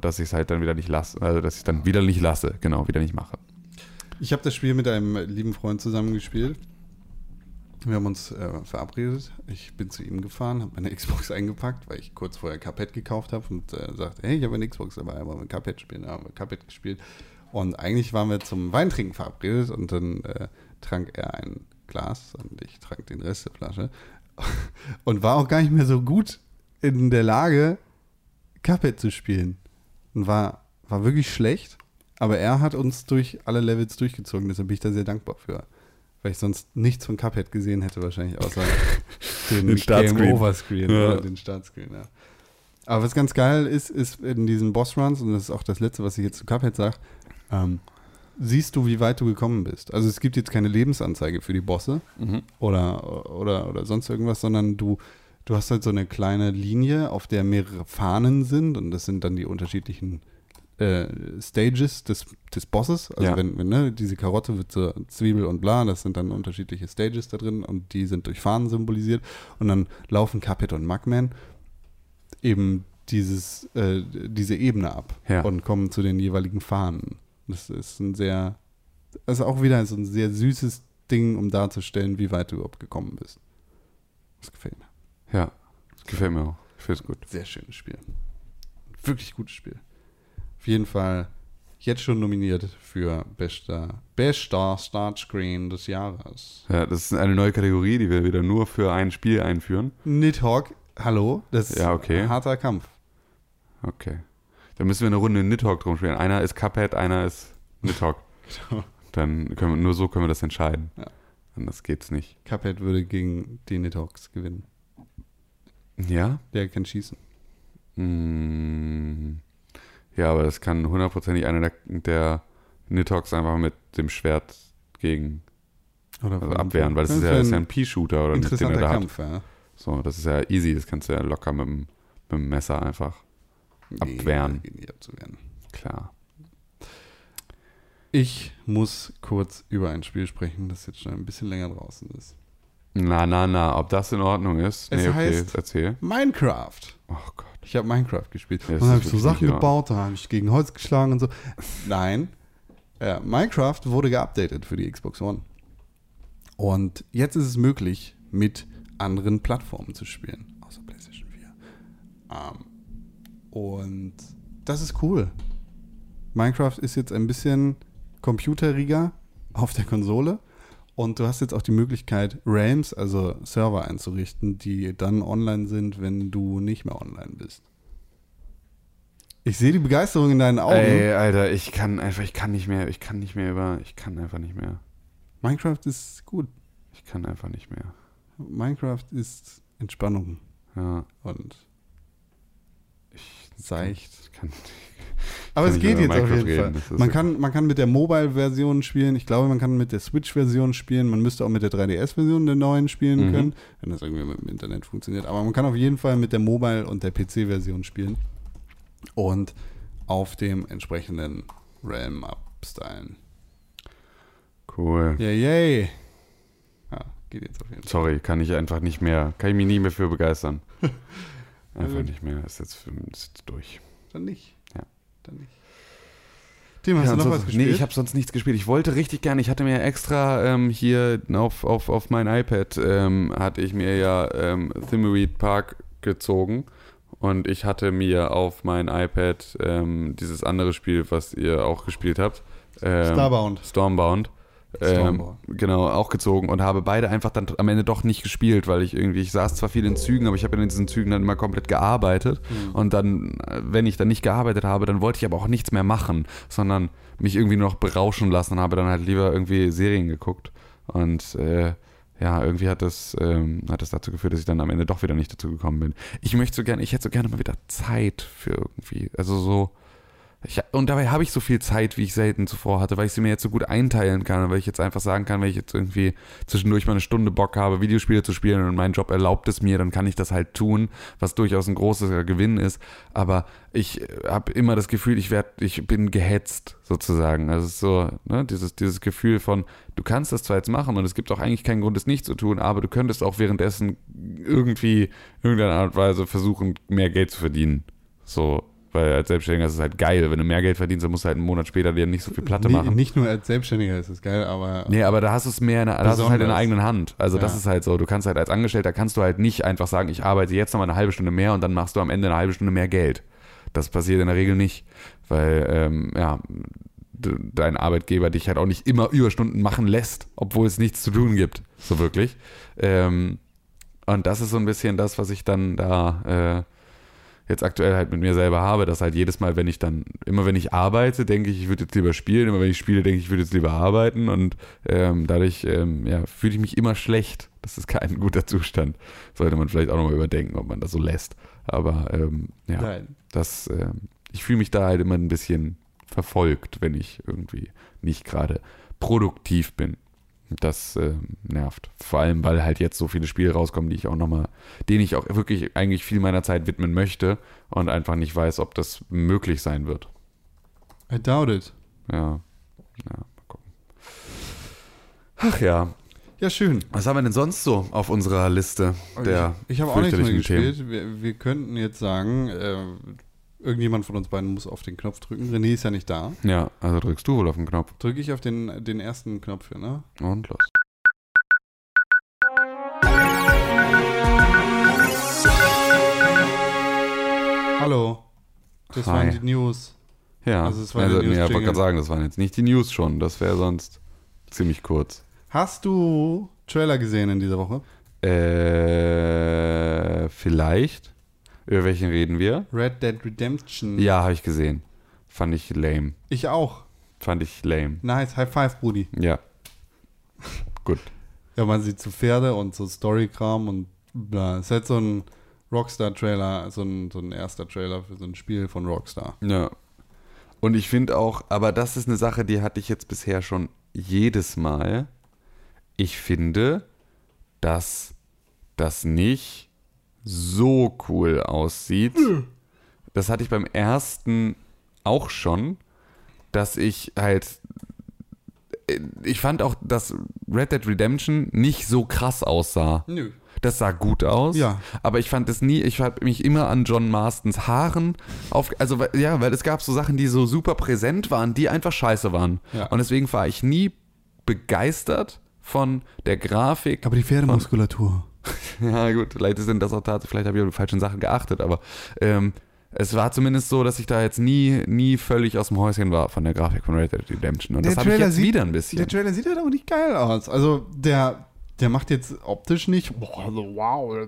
dass ich es halt dann wieder nicht lasse, also dass ich es dann wieder nicht lasse, genau, wieder nicht mache. Ich habe das Spiel mit einem lieben Freund zusammengespielt. Wir haben uns äh, verabredet. Ich bin zu ihm gefahren, habe meine Xbox eingepackt, weil ich kurz vorher Cuphead gekauft habe und äh, sagte, hey, ich habe eine Xbox dabei, wollen wir Cuphead spielen? Ja, haben wir Cuphead gespielt. Und eigentlich waren wir zum Weintrinken verabredet und dann äh, trank er ein Glas und ich trank den Rest der Flasche und war auch gar nicht mehr so gut in der Lage, Cuphead zu spielen. Und war, war wirklich schlecht. Aber er hat uns durch alle Levels durchgezogen, deshalb bin ich da sehr dankbar für. Weil ich sonst nichts von Cuphead gesehen hätte, wahrscheinlich, außer den, Den Startscreen. Game-Over-Screen Ja. oder den Startscreen, ja. Aber was ganz geil ist, ist in diesen Boss-Runs, und das ist auch das Letzte, was ich jetzt zu Cuphead sage, ähm, siehst du, wie weit du gekommen bist. Also es gibt jetzt keine Lebensanzeige für die Bosse, oder, oder, oder sonst irgendwas, sondern du, du hast halt so eine kleine Linie, auf der mehrere Fahnen sind und das sind dann die unterschiedlichen äh, Stages des, des Bosses. Also Ja. wenn, wenn ne, diese Karotte wird so Zwiebel und bla, das sind dann unterschiedliche Stages da drin und die sind durch Fahnen symbolisiert und dann laufen Cuphead und Mugman eben dieses, äh, diese Ebene ab Ja. und kommen zu den jeweiligen Fahnen. Das ist ein sehr, also auch wieder so ein sehr süßes Ding, um darzustellen, wie weit du überhaupt gekommen bist. Das gefällt mir. Ja, das gefällt mir auch. Ich finde es gut. Sehr schönes Spiel. Wirklich gutes Spiel. Jeden Fall jetzt schon nominiert für bester, bester Startscreen des Jahres. Ja, das ist eine neue Kategorie, die wir wieder nur für ein Spiel einführen. Nidhogg, hallo, das ist Ja, okay. ein harter Kampf. Okay. Dann müssen wir eine Runde Nidhogg drum spielen. Einer ist Cuphead, einer ist Nidhogg. Dann können wir, nur so können wir das entscheiden. Ja. Anders geht's nicht. Cuphead würde gegen die Nidhoggs gewinnen. Ja? Der kann schießen. Hm. Ja, aber das kann hundertprozentig einer der, der Nidhoggs einfach mit dem Schwert gegen Oder also abwehren, weil das ist ja, das ist ja ein Pea-Shooter oder nicht, den er da hat. Kampf, ja. So, das ist ja easy, das kannst du ja locker mit dem, mit dem Messer einfach. Abwehren. Nee, abzuwehren. Klar. Ich muss kurz über ein Spiel sprechen, das jetzt schon ein bisschen länger draußen ist. Na, na, na, ob das in Ordnung ist? Es nee, okay, heißt- erzähl. Minecraft. Oh Gott. Ich habe Minecraft gespielt. Ja, und dann habe ich so Sachen gebaut, da habe ich gegen Holz geschlagen und so. Nein. Ja, Minecraft wurde geupdatet für die Xbox One. Und jetzt ist es möglich, mit anderen Plattformen zu spielen. Außer PlayStation 4. Ähm, und das ist cool. Minecraft ist jetzt ein bisschen computeriger auf der Konsole. Und du hast jetzt auch die Möglichkeit, Realms, also Server einzurichten, die dann online sind, wenn du nicht mehr online bist. Ich sehe die Begeisterung in deinen Augen. Ey, Alter, ich kann einfach, ich kann nicht mehr, ich kann nicht mehr über, ich kann einfach nicht mehr. Minecraft ist gut. Ich kann einfach nicht mehr. Minecraft ist Entspannung Ja, und ich seicht. Ich kann, Aber es geht jetzt auf Minecraft jeden reden, Fall. Man kann, man kann mit der Mobile-Version spielen. Ich glaube, man kann mit der Switch-Version spielen. Man müsste auch mit der 3DS-Version der neuen spielen Mhm. können, wenn das irgendwie mit dem Internet funktioniert. Aber man kann auf jeden Fall mit der Mobile- und der PC-Version spielen und auf dem entsprechenden Realm abstylen. cool. Yay, yay. Ja, geht jetzt auf jeden Fall. Sorry, kann ich einfach nicht mehr, kann ich mich nie mehr für begeistern. Einfach nicht mehr, ist jetzt, ist jetzt durch. Dann nicht. Ja. Dann nicht. Tim, hast Ja, du noch was gespielt? Nee, ich habe sonst nichts gespielt. Ich wollte richtig gerne, ich hatte mir extra ähm, hier auf, auf, auf mein iPad, ähm, hatte ich mir ja ähm, Thimbleweed Park gezogen und ich hatte mir auf mein iPad ähm, dieses andere Spiel, was ihr auch gespielt habt, ähm, Starbound. Stormbound, Ähm, genau, auch gezogen und habe beide einfach dann am Ende doch nicht gespielt, weil ich irgendwie, ich saß zwar viel in Zügen, aber ich habe in diesen Zügen dann immer komplett gearbeitet. Und dann, äh, wenn ich dann nicht gearbeitet habe, dann wollte ich aber auch nichts mehr machen, sondern mich irgendwie nur noch berauschen lassen und habe dann halt lieber irgendwie Serien geguckt. Und äh, ja, irgendwie hat das, ähm, hat das dazu geführt, dass ich dann am Ende doch wieder nicht dazu gekommen bin. Ich möchte so gerne, ich hätte so gerne mal wieder Zeit für irgendwie, also so, ich, und dabei habe ich so viel Zeit, wie ich selten zuvor hatte, weil ich sie mir jetzt so gut einteilen kann weil ich jetzt einfach sagen kann, wenn ich jetzt irgendwie zwischendurch mal eine Stunde Bock habe, Videospiele zu spielen und mein Job erlaubt es mir, dann kann ich das halt tun, was durchaus ein großer Gewinn ist. Aber ich habe immer das Gefühl, ich werde, ich bin gehetzt sozusagen. Also so, ne, dieses, dieses Gefühl von, du kannst das zwar jetzt machen und es gibt auch eigentlich keinen Grund, es nicht zu tun, aber du könntest auch währenddessen irgendwie irgendeine Art und Weise versuchen, mehr Geld zu verdienen. So, weil als Selbstständiger ist es halt geil. Wenn du mehr Geld verdienst, dann musst du halt einen Monat später dir nicht so viel Platte machen. Nicht nur als Selbstständiger ist es geil, aber Nee, aber da hast du es mehr, in, der- da hast halt in der eigenen Hand. Also das Ja. ist halt so, du kannst halt als Angestellter, kannst du halt nicht einfach sagen, ich arbeite jetzt noch mal eine halbe Stunde mehr und dann machst du am Ende eine halbe Stunde mehr Geld. Das passiert in der Regel nicht, weil, ähm, ja, dein Arbeitgeber dich halt auch nicht immer Überstunden machen lässt, obwohl es nichts zu tun gibt, so wirklich. Ähm, und das ist so ein bisschen das, was ich dann da äh, jetzt aktuell halt mit mir selber habe, dass halt jedes Mal, wenn ich dann, immer wenn ich arbeite, denke ich, ich würde jetzt lieber spielen, immer wenn ich spiele, denke ich, ich würde jetzt lieber arbeiten und ähm, dadurch ähm, ja, fühle ich mich immer schlecht. Das ist kein guter Zustand. Sollte man vielleicht auch nochmal überdenken, ob man das so lässt. Aber ähm, ja, Nein. das, ähm, ich fühle mich da halt immer ein bisschen verfolgt, wenn ich irgendwie nicht gerade produktiv bin. Das ähm, nervt. Vor allem, weil halt jetzt so viele Spiele rauskommen, die ich auch nochmal, denen ich auch wirklich eigentlich viel meiner Zeit widmen möchte und einfach nicht weiß, ob das möglich sein wird. I doubt it. Ja. Ja, mal gucken. Ach ja. Ja, schön. Was haben wir denn sonst so auf unserer Liste der ich ich habe auch nichts mehr gespielt. Wir, wir könnten jetzt sagen, äh, irgendjemand von uns beiden muss auf den Knopf drücken. René ist ja nicht da. Ja, also drückst du wohl auf den Knopf. Drücke ich auf den, den ersten Knopf hier, ne? Und los. Hallo. Das Hi. waren die News. Ja, Also also, es war der nee, ich wollte gerade sagen, das waren jetzt nicht die News schon. Das wäre sonst ziemlich kurz. Hast du Trailer gesehen in dieser Woche? Äh, vielleicht. Über welchen reden wir? Red Dead Redemption. Ja, habe ich gesehen. Fand ich lame. Ich auch. Fand ich lame. Nice. High five, Brudi. Ja. Gut. Ja, man sieht so Pferde und so Storykram und bla. Es ist halt so ein Rockstar-Trailer, so ein, so ein erster Trailer für so ein Spiel von Rockstar. Ja. Und ich finde auch, aber das ist eine Sache, die hatte ich jetzt bisher schon jedes Mal. Ich finde, dass das nicht so cool aussieht. Das hatte ich beim ersten auch schon, dass ich halt. Ich fand auch, dass Red Dead Redemption nicht so krass aussah. Nö. Das sah gut aus. Ja. Aber ich fand es nie, ich habe mich immer an John Marstons Haaren auf, also ja, weil es gab so Sachen, die so super präsent waren, die einfach scheiße waren. Ja. Und deswegen war ich nie begeistert von der Grafik. Aber die Pferdemuskulatur. Ja, gut, vielleicht sind das auch tatsächlich, vielleicht habe ich auf die falschen Sachen geachtet, aber ähm, es war zumindest so, dass ich da jetzt nie, nie völlig aus dem Häuschen war von der Grafik von Red Dead Redemption. Und Der das habe ich jetzt sieht- wieder ein bisschen. Der Trailer sieht halt auch nicht geil aus. Also der, der macht jetzt optisch nicht, boah, so wow,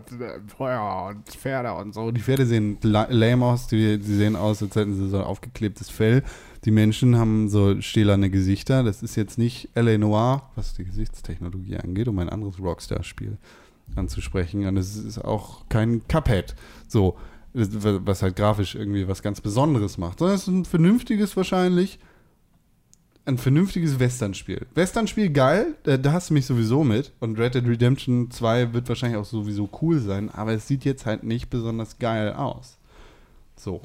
Feuer und Pferde und so. Die Pferde sehen la- lame aus, die, die sehen aus, als hätten sie so ein aufgeklebtes Fell. Die Menschen haben so stählerne Gesichter. Das ist jetzt nicht L.A. Noir, was die Gesichtstechnologie angeht, um ein anderes Rockstar-Spiel anzusprechen. Und es ist auch kein Cuphead. So, was halt grafisch irgendwie was ganz Besonderes macht. Sondern es ist ein vernünftiges wahrscheinlich ein vernünftiges Western-Spiel. Western-Spiel geil, da, da hast du mich sowieso mit. Und Red Dead Redemption 2 wird wahrscheinlich auch sowieso cool sein, aber es sieht jetzt halt nicht besonders geil aus. So.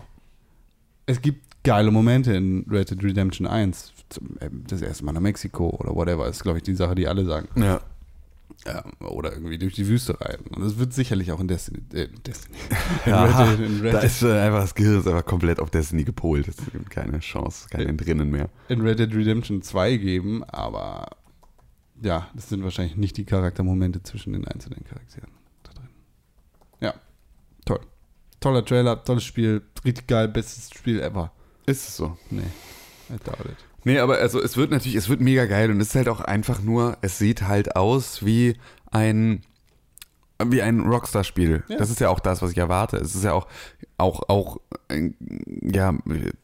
Es gibt geile Momente in Red Dead Redemption 1. Zum, ähm, Das erste Mal nach Mexiko oder whatever, ist, glaube ich, die Sache, die alle sagen. ja. Ja, oder irgendwie durch die Wüste reiten. Und das wird sicherlich auch in Destiny. Äh, Destiny. In Ja, Red in Red da ist äh, einfach das Gehirn ist einfach komplett auf Destiny gepolt. Es gibt keine Chance, kein Entrinnen mehr. in Red Dead Redemption 2 geben, aber ja, das sind wahrscheinlich nicht die Charaktermomente zwischen den einzelnen Charakteren da drin. Ja, toll. Toller Trailer, tolles Spiel, richtig geil, bestes Spiel ever. Ist es so? Nee, I doubt it. Nee, aber also es wird natürlich, es wird mega geil und es ist halt auch einfach nur, es sieht halt aus wie ein wie ein Rockstar-Spiel. Ja. Das ist ja auch das, was ich erwarte. Es ist ja auch, auch, auch, ja,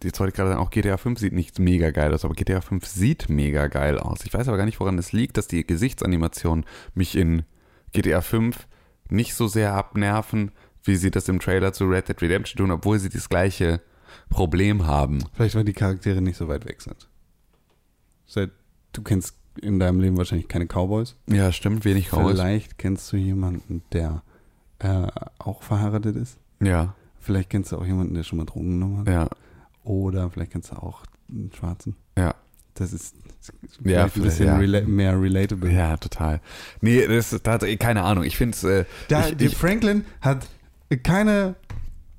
jetzt wollte ich gerade sagen, auch GTA 5 sieht nicht mega geil aus, aber GTA 5 sieht mega geil aus. Ich weiß aber gar nicht, woran es liegt, dass die Gesichtsanimationen mich in GTA 5 nicht so sehr abnerven, wie sie das im Trailer zu Red Dead Redemption tun, obwohl sie das gleiche Problem haben. Vielleicht, weil die Charaktere nicht so weit weg sind. Seit, du kennst in deinem Leben wahrscheinlich keine Cowboys. Ja, stimmt, wenig raus. Vielleicht kennst du jemanden, der äh, auch verheiratet ist. Ja, Vielleicht kennst du auch jemanden, der schon mal Drogen genommen hat. ja, Oder vielleicht kennst du auch einen Schwarzen. ja. Das ist Ja, ein bisschen ja. rela mehr relatable. Ja, total. Nee, das ist, da hat, keine Ahnung. Ich finde es. Äh, Da, ich, der ich, Franklin hat keine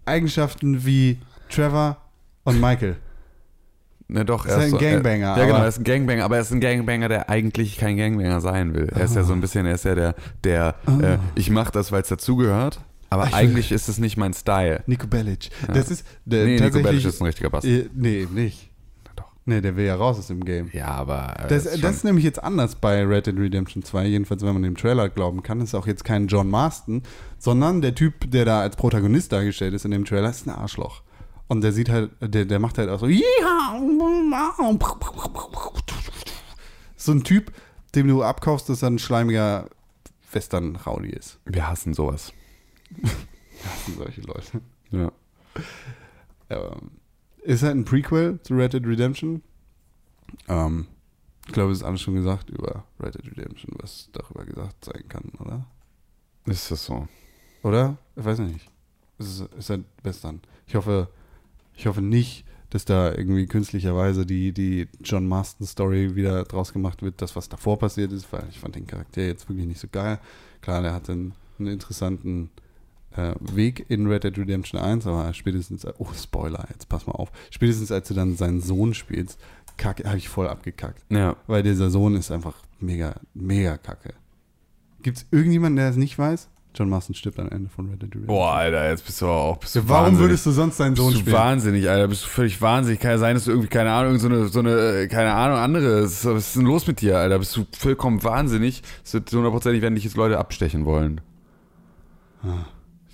Eigenschaften wie Trevor und Michael. Ne, doch, ist ein so- Gangbanger, Äh, ja, genau, er ist ein Gangbanger, aber er ist ein Gangbanger, der eigentlich kein Gangbanger sein will. Er ist ja so ein bisschen, er ist ja der, der äh, ich mache das, weil es dazugehört, aber Ah, ich will- eigentlich ist es nicht mein Style. Nico Bellic. Ja. Das ist der, nee, Nico. Bellic ist ein richtiger Bass. äh, nee, eben nicht. Doch. Nee, der will ja raus aus dem Game. Ja, aber. äh, Das, ist das schon- ist nämlich jetzt anders bei Red Dead Redemption 2, jedenfalls wenn man dem Trailer glauben kann, ist auch jetzt kein John Marston, sondern der Typ, der da als Protagonist dargestellt ist in dem Trailer, ist ein Arschloch. Und der sieht halt, der, der macht halt auch so, so ein Typ, dem du abkaufst, dass er ein schleimiger Western-Rowdy ist. wir hassen sowas. Das sind solche Leute. Ja. Ähm, ist halt ein Prequel zu Red Dead Redemption. Ähm, ich glaube, es ist alles schon gesagt über Red Dead Redemption, was darüber gesagt sein kann, oder? Ist das so? Oder? Ich weiß nicht. Es ist, ist halt Western. Ich hoffe, ich hoffe nicht, dass da irgendwie künstlicherweise die, die John Marston Story wieder draus gemacht wird, das, was davor passiert ist, weil ich fand den Charakter jetzt wirklich nicht so geil. Klar, der hatte einen, einen interessanten äh, Weg in Red Dead Redemption 1, aber spätestens, oh, Spoiler, jetzt pass mal auf. Spätestens als du dann seinen Sohn spielst, kacke, habe ich voll abgekackt. Ja. Weil dieser Sohn ist einfach mega, mega kacke. Gibt es irgendjemanden, der es nicht weiß? John Marston stirbt am Ende von Red Dead Redemption. Boah, Alter, jetzt bist du auch. Bist du Warum wahnsinnig. würdest du sonst deinen Sohn bist du spielen? wahnsinnig, Alter. Bist du völlig wahnsinnig. Kann ja sein, dass du irgendwie, keine Ahnung, so eine, so eine äh, keine Ahnung, andere. Was ist denn los mit dir, Alter? Bist du vollkommen wahnsinnig? Es wird hundertprozentig, werden dich jetzt Leute abstechen wollen.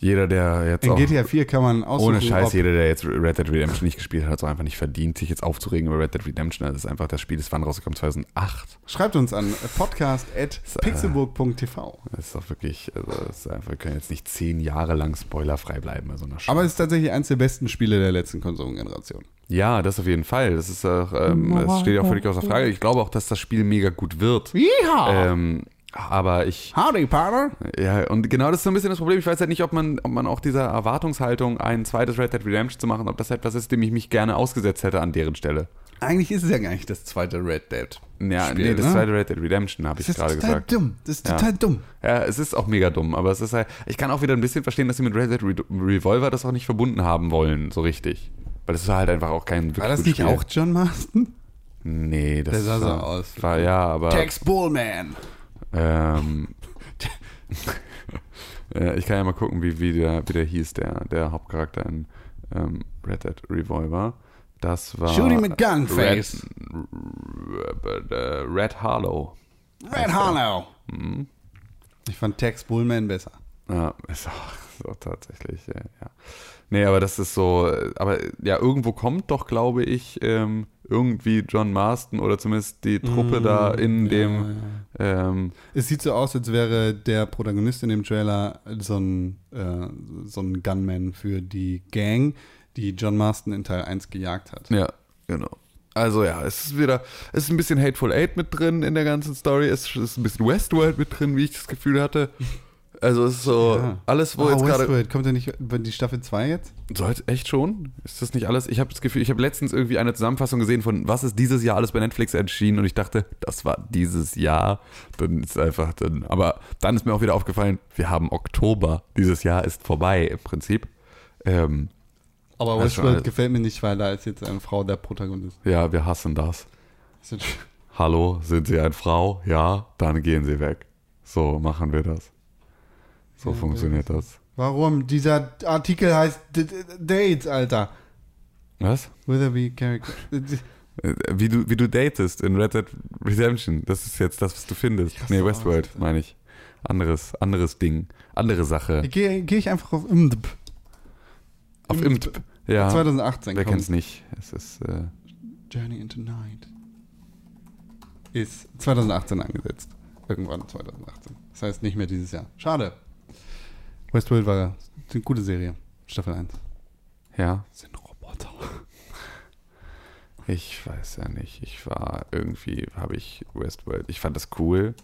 Jeder, der jetzt In auch, GTA 4 kann man aussuchen, ohne Scheiß, jeder, der jetzt Red Dead Redemption nicht gespielt hat, hat es auch einfach nicht verdient, sich jetzt aufzuregen über Red Dead Redemption. Das ist einfach, das Spiel ist wann rausgekommen? 2008. Schreibt uns an podcast at äh, pixelburg.tv. Das ist doch wirklich, also, das ist einfach, wir können jetzt nicht zehn Jahre lang spoilerfrei bleiben bei so einer Scheiße. Aber es ist tatsächlich eins der besten Spiele der letzten Konsolengeneration. Ja, das auf jeden Fall. Das ist auch, ähm, das steht auch völlig außer Frage. Ich glaube auch, dass das Spiel mega gut wird. Ja! Ähm, aber ich, Howdy, Partner! ja, und genau das ist so ein bisschen das Problem. Ich weiß halt nicht, ob man, ob man auch dieser Erwartungshaltung, ein zweites Red Dead Redemption zu machen, ob das etwas ist, dem ich mich gerne ausgesetzt hätte an deren Stelle. Eigentlich ist es ja gar nicht das zweite Red Dead. Ja, Spiel, nee, das ne? zweite Red Dead Redemption habe ich Das ist gerade total gesagt. dumm. Das ist Ja. total dumm. Ja, es ist auch mega dumm, aber es ist halt, ich kann auch wieder ein bisschen verstehen, dass sie mit Red Dead Re Revolver das auch nicht verbunden haben wollen, so richtig. Weil das war halt einfach auch kein wirklich War das nicht Spiel. auch John Marston? Nee, das Der sah so aus. War, ja, aber. Tex Bullman. Ähm, äh, ich kann ja mal gucken, wie, wie, der, wie der hieß, der, der Hauptcharakter in ähm, Red Dead Revolver. Das war. Shoot him with gun Red, äh, Red Harlow. Red Harlow. Mhm. Ich fand Tex Bullman besser. Ja, ist auch, ist auch tatsächlich, ja. Nee, aber das ist so, aber ja, irgendwo kommt doch, glaube ich, ähm, irgendwie John Marston oder zumindest die Truppe da in Mm, Ja, dem, ja. ähm, Es sieht so aus, als wäre der Protagonist in dem Trailer so ein, äh, so ein Gunman für die Gang, die John Marston in Teil 1 gejagt hat. Ja, genau. Also ja, es ist wieder, es ist ein bisschen Hateful Eight mit drin in der ganzen Story. Es ist ein bisschen Westworld mit drin, wie ich das Gefühl hatte. Also es ist so Ja. alles, wo Ah, jetzt gerade. Kommt ja nicht die Staffel 2 jetzt? Sollte echt schon? Ist das nicht alles? Ich habe das Gefühl, ich habe letztens irgendwie eine Zusammenfassung gesehen von was ist dieses Jahr alles bei Netflix erschienen und ich dachte, das war dieses Jahr. Dann ist einfach dann. Aber dann ist mir auch wieder aufgefallen, wir haben Oktober. Dieses Jahr ist vorbei im Prinzip. Ähm, Aber schon Westworld gefällt mir nicht, weil da ist jetzt eine Frau der Protagonist. ja, wir hassen das. Hallo, sind Sie eine Frau? Ja, dann gehen Sie weg. So machen wir das. So Ja, funktioniert das. Warum? Dieser Artikel heißt D- D- Dates, Alter. Was? Witherby Character. Äh, Wie du, wie du datest in Red Dead Redemption. Das ist jetzt das, was du findest. Nee, Westworld, meine ich. Anderes, anderes Ding. Andere Sache. Gehe geh ich einfach auf IMDb. Auf IMDb. Ja. 2018 Wer kennt's nicht? Es ist, äh, Journey into Night. Ist 2018 angesetzt. Irgendwann 2018. Das heißt nicht mehr dieses Jahr. Schade. Westworld war eine gute Serie. Staffel 1. ja. Sind Roboter. Ich weiß ja nicht. Ich war irgendwie, habe ich Westworld. Ich fand das cool,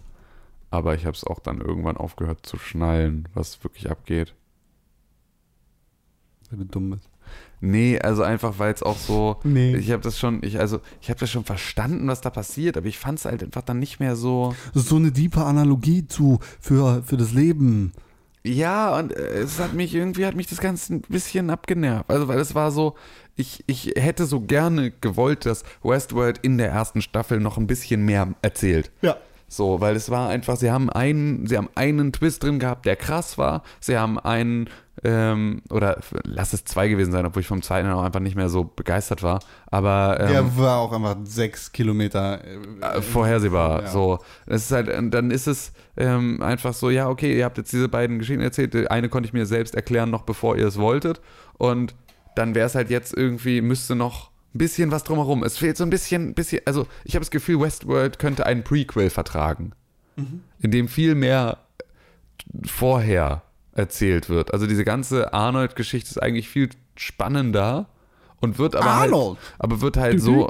aber ich habe es auch dann irgendwann aufgehört zu schnallen, was wirklich abgeht. Weil du dumm bist. Nee, also einfach, weil es auch so. Nee. Ich habe das schon, ich, also, ich habe das schon verstanden, was da passiert, aber ich fand es halt einfach dann nicht mehr so. Das ist so eine diepe Analogie zu für, für das Leben. Ja, und äh, es hat mich irgendwie, hat mich das Ganze ein bisschen abgenervt. Also, weil es war so, ich, ich hätte so gerne gewollt, dass Westworld in der ersten Staffel noch ein bisschen mehr erzählt. Ja. So, weil es war einfach, sie haben einen, sie haben einen Twist drin gehabt, der krass war. Sie haben einen, ähm, oder lass es zwei gewesen sein, obwohl ich vom zweiten auch einfach nicht mehr so begeistert war. Aber ähm, Der war auch einfach sechs Kilometer. äh, vorhersehbar. Ja. So, es ist halt, äh, dann ist es ähm, einfach so, ja, okay, ihr habt jetzt diese beiden Geschichten erzählt. Die Eine konnte ich mir selbst erklären, noch bevor ihr es wolltet. Und dann wäre es halt jetzt irgendwie, müsste noch ein bisschen was drumherum. Es fehlt so ein bisschen, bisschen also ich habe das Gefühl, Westworld könnte einen Prequel vertragen, in dem viel mehr vorher erzählt wird. Also diese ganze Arnold-Geschichte ist eigentlich viel spannender und wird aber Arnold! halt, aber wird halt so,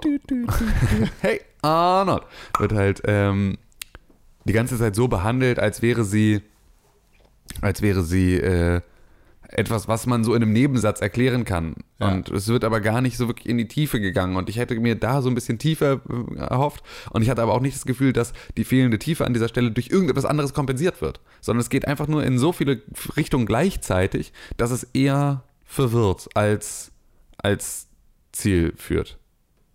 hey Arnold, wird halt ähm, die ganze Zeit so behandelt, als wäre sie, als wäre sie äh, etwas, was man so in einem Nebensatz erklären kann. Ja. Und es wird aber gar nicht so wirklich in die Tiefe gegangen. Und ich hätte mir da so ein bisschen tiefer äh, erhofft. Und ich hatte aber auch nicht das Gefühl, dass die fehlende Tiefe an dieser Stelle durch irgendetwas anderes kompensiert wird. Sondern es geht einfach nur in so viele Richtungen gleichzeitig, dass es eher verwirrt als, als Ziel führt.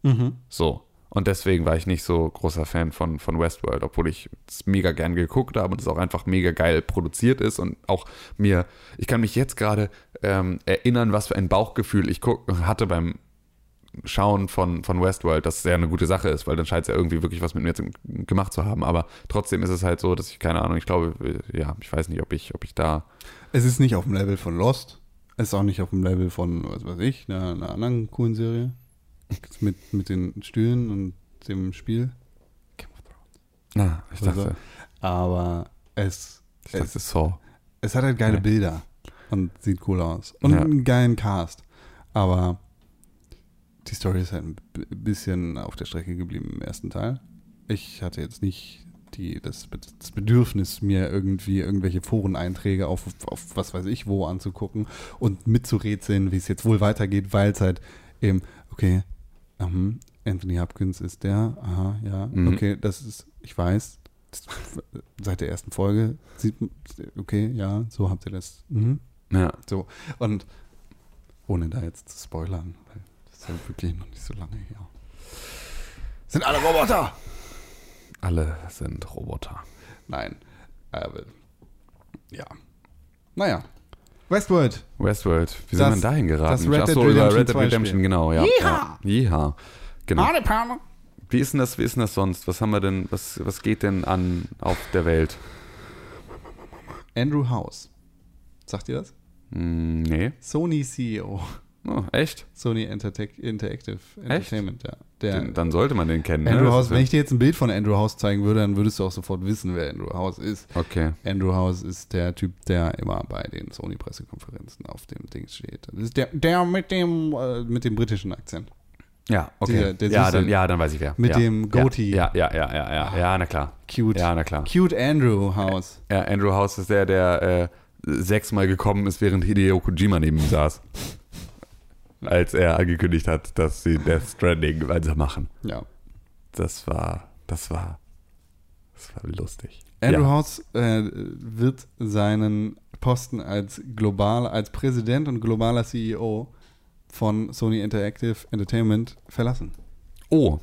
Mhm. So. Und deswegen war ich nicht so großer Fan von, von Westworld, obwohl ich es mega gern geguckt habe und es auch einfach mega geil produziert ist und auch mir, ich kann mich jetzt gerade ähm, erinnern, was für ein Bauchgefühl ich guck, hatte beim Schauen von, von Westworld, das sehr eine gute Sache ist, weil dann scheint es ja irgendwie wirklich was mit mir gemacht zu haben. Aber trotzdem ist es halt so, dass ich, keine Ahnung, ich glaube, ja, ich weiß nicht, ob ich, ob ich da. Es ist nicht auf dem Level von Lost. Es ist auch nicht auf dem Level von, was weiß ich, einer, einer anderen coolen Serie. Mit, mit den Stühlen und dem Spiel. Na, ich Also, dachte, Aber es, ich dachte es, Saw. es hat halt geile Ja. Bilder und sieht cool aus. Und Ja. einen geilen Cast. Aber die Story ist halt ein bisschen auf der Strecke geblieben im ersten Teil. Ich hatte jetzt nicht die, das, das Bedürfnis, mir irgendwie irgendwelche Foreneinträge auf, auf was weiß ich wo anzugucken und mitzurätseln, wie es jetzt wohl weitergeht, weil es halt eben, okay, ähm, Anthony Hopkins ist der, aha, ja, Mhm. okay, das ist, ich weiß, das, seit der ersten Folge sieht, okay, ja, so habt ihr das, mhm. Ja. So, und ohne da jetzt zu spoilern, weil das ist ja wirklich noch nicht so lange her. Sind alle Roboter? Alle sind Roboter. Nein. Aber, ja. Naja. Westworld. Westworld. Wie Das- sind wir dahin geraten? das Red Dead so, über Redemption Red Dead 2 Redemption, genau, ja. Yeehaw! Ja. Yeehaw. Genau. Wie ist denn das, wie ist denn das sonst? Was haben wir denn, was, was geht denn an auf der Welt? Andrew House. Sagt ihr das? Hm, nee. Sony CEO. Oh, echt? Sony Intertech, Interactive Entertainment, ja. Der, Den, dann sollte man den kennen. Andrew ne? House, wenn ich dir jetzt ein Bild von Andrew House zeigen würde, dann würdest du auch sofort wissen, wer Andrew House ist. Okay. Andrew House ist der Typ, der immer bei den Sony-Pressekonferenzen auf dem Ding steht. Das ist der, der mit dem, äh, mit dem britischen Akzent. Ja, okay. Der- der ja, dann, ja, dann weiß ich wer. Mit ja. dem Goatee. Ja, ja, ja, ja, ja, ja, na klar. Cute. Ja, na klar. Cute Andrew House. Ja, Andrew House ist der, der äh, sechsmal gekommen ist, während Hideo Kojima neben ihm saß. Als er angekündigt hat, dass sie Death Stranding weitermachen. Ja. Das war, das war, das war lustig. Andrew ja. House äh, wird seinen Posten als global, als Präsident und globaler CEO von Sony Interactive Entertainment verlassen. Oh.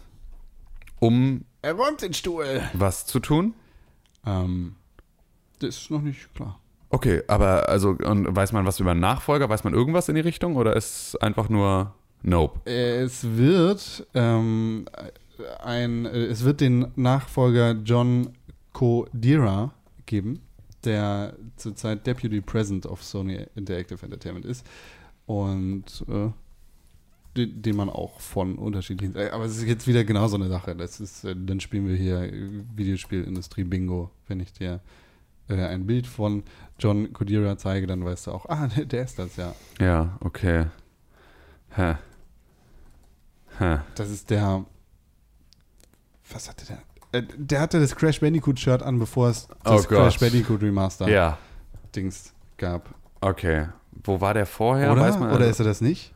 Um Er räumt den Stuhl. was zu tun? Ähm, das ist noch nicht klar. Okay, aber also und weiß man was über einen Nachfolger? Weiß man irgendwas in die Richtung oder ist einfach nur Nope. Es wird ähm, ein, es wird den Nachfolger John Kodira geben, der zurzeit Deputy President of Sony Interactive Entertainment ist und äh, den, den man auch von unterschiedlichen, äh, aber es ist jetzt wieder genau so eine Sache. Das ist, äh, dann spielen wir hier Videospielindustrie Bingo, wenn ich dir äh, ein Bild von John Kodira zeige, dann weißt du auch, ah, der, ist das, ja. Ja, okay. Hä. Hä. Das ist der. Was hatte der? Äh, Der hatte das Crash Bandicoot Shirt an, bevor es das Oh. Crash Bandicoot Remaster Ja, Dings gab. okay. Wo war der vorher? Oder? Man, Oder ist er das nicht?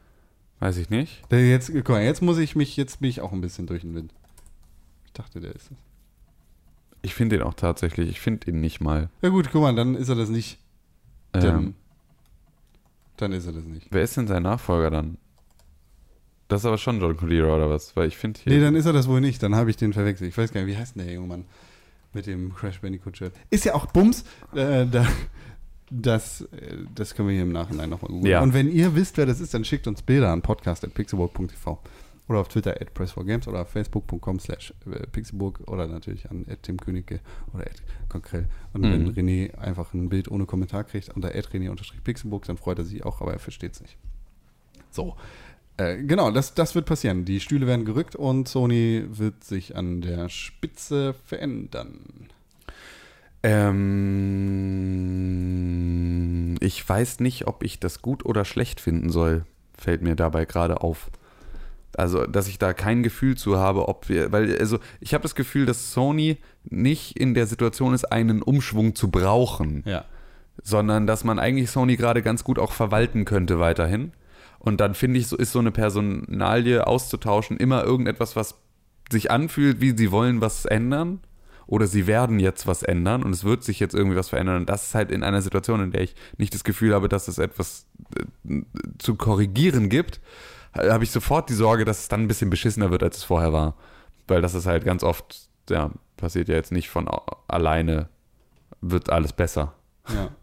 weiß ich nicht. Jetzt, guck mal, jetzt muss ich mich, jetzt bin ich auch ein bisschen durch den Wind. Ich dachte, der ist es. Ich finde ihn auch tatsächlich. Ich finde ihn nicht mal. Ja gut, guck mal, dann ist er das nicht. Dann, Ähm, dann ist er das nicht. wer ist denn sein Nachfolger dann? Das ist aber schon John Collier oder was? Weil ich finde hier. Nee, dann ist er das wohl nicht. Dann habe ich den verwechselt. Ich weiß gar nicht, wie heißt denn der junge Mann mit dem Crash Bandicoot Shirt? Ist ja auch Bums. Äh, da, das, äh, das können wir hier im Nachhinein nochmal googeln. Ja. Und wenn ihr wisst, wer das ist, dann schickt uns Bilder an podcast.pixelburg.tv oder auf Twitter at press4games oder auf facebook.com slash äh, pixelburg oder natürlich an Tim Königke oder Konkrell. Und wenn Mhm. René einfach ein Bild ohne Kommentar kriegt unter René-pixelburg, dann freut er sich auch, aber er versteht es nicht. So. Äh, genau, das, das wird passieren. Die Stühle werden gerückt und Sony wird sich an der Spitze verändern. Ähm, ich weiß nicht, ob ich das gut oder schlecht finden soll, fällt mir dabei gerade auf. Also, dass ich da kein Gefühl zu habe, ob wir, weil, also, ich habe das Gefühl, dass Sony nicht in der Situation ist, einen Umschwung zu brauchen, Ja. sondern dass man eigentlich Sony gerade ganz gut auch verwalten könnte weiterhin. Und dann finde ich, so ist so eine Personalie auszutauschen immer irgendetwas, was sich anfühlt, wie sie wollen was ändern. Oder sie werden jetzt was ändern und es wird sich jetzt irgendwie was verändern. Und das ist halt in einer Situation, in der ich nicht das Gefühl habe, dass es etwas äh, zu korrigieren gibt, habe ich sofort die Sorge, dass es dann ein bisschen beschissener wird, als es vorher war. Weil das ist halt ganz oft, ja, passiert ja jetzt nicht von alleine, wird alles besser. ja.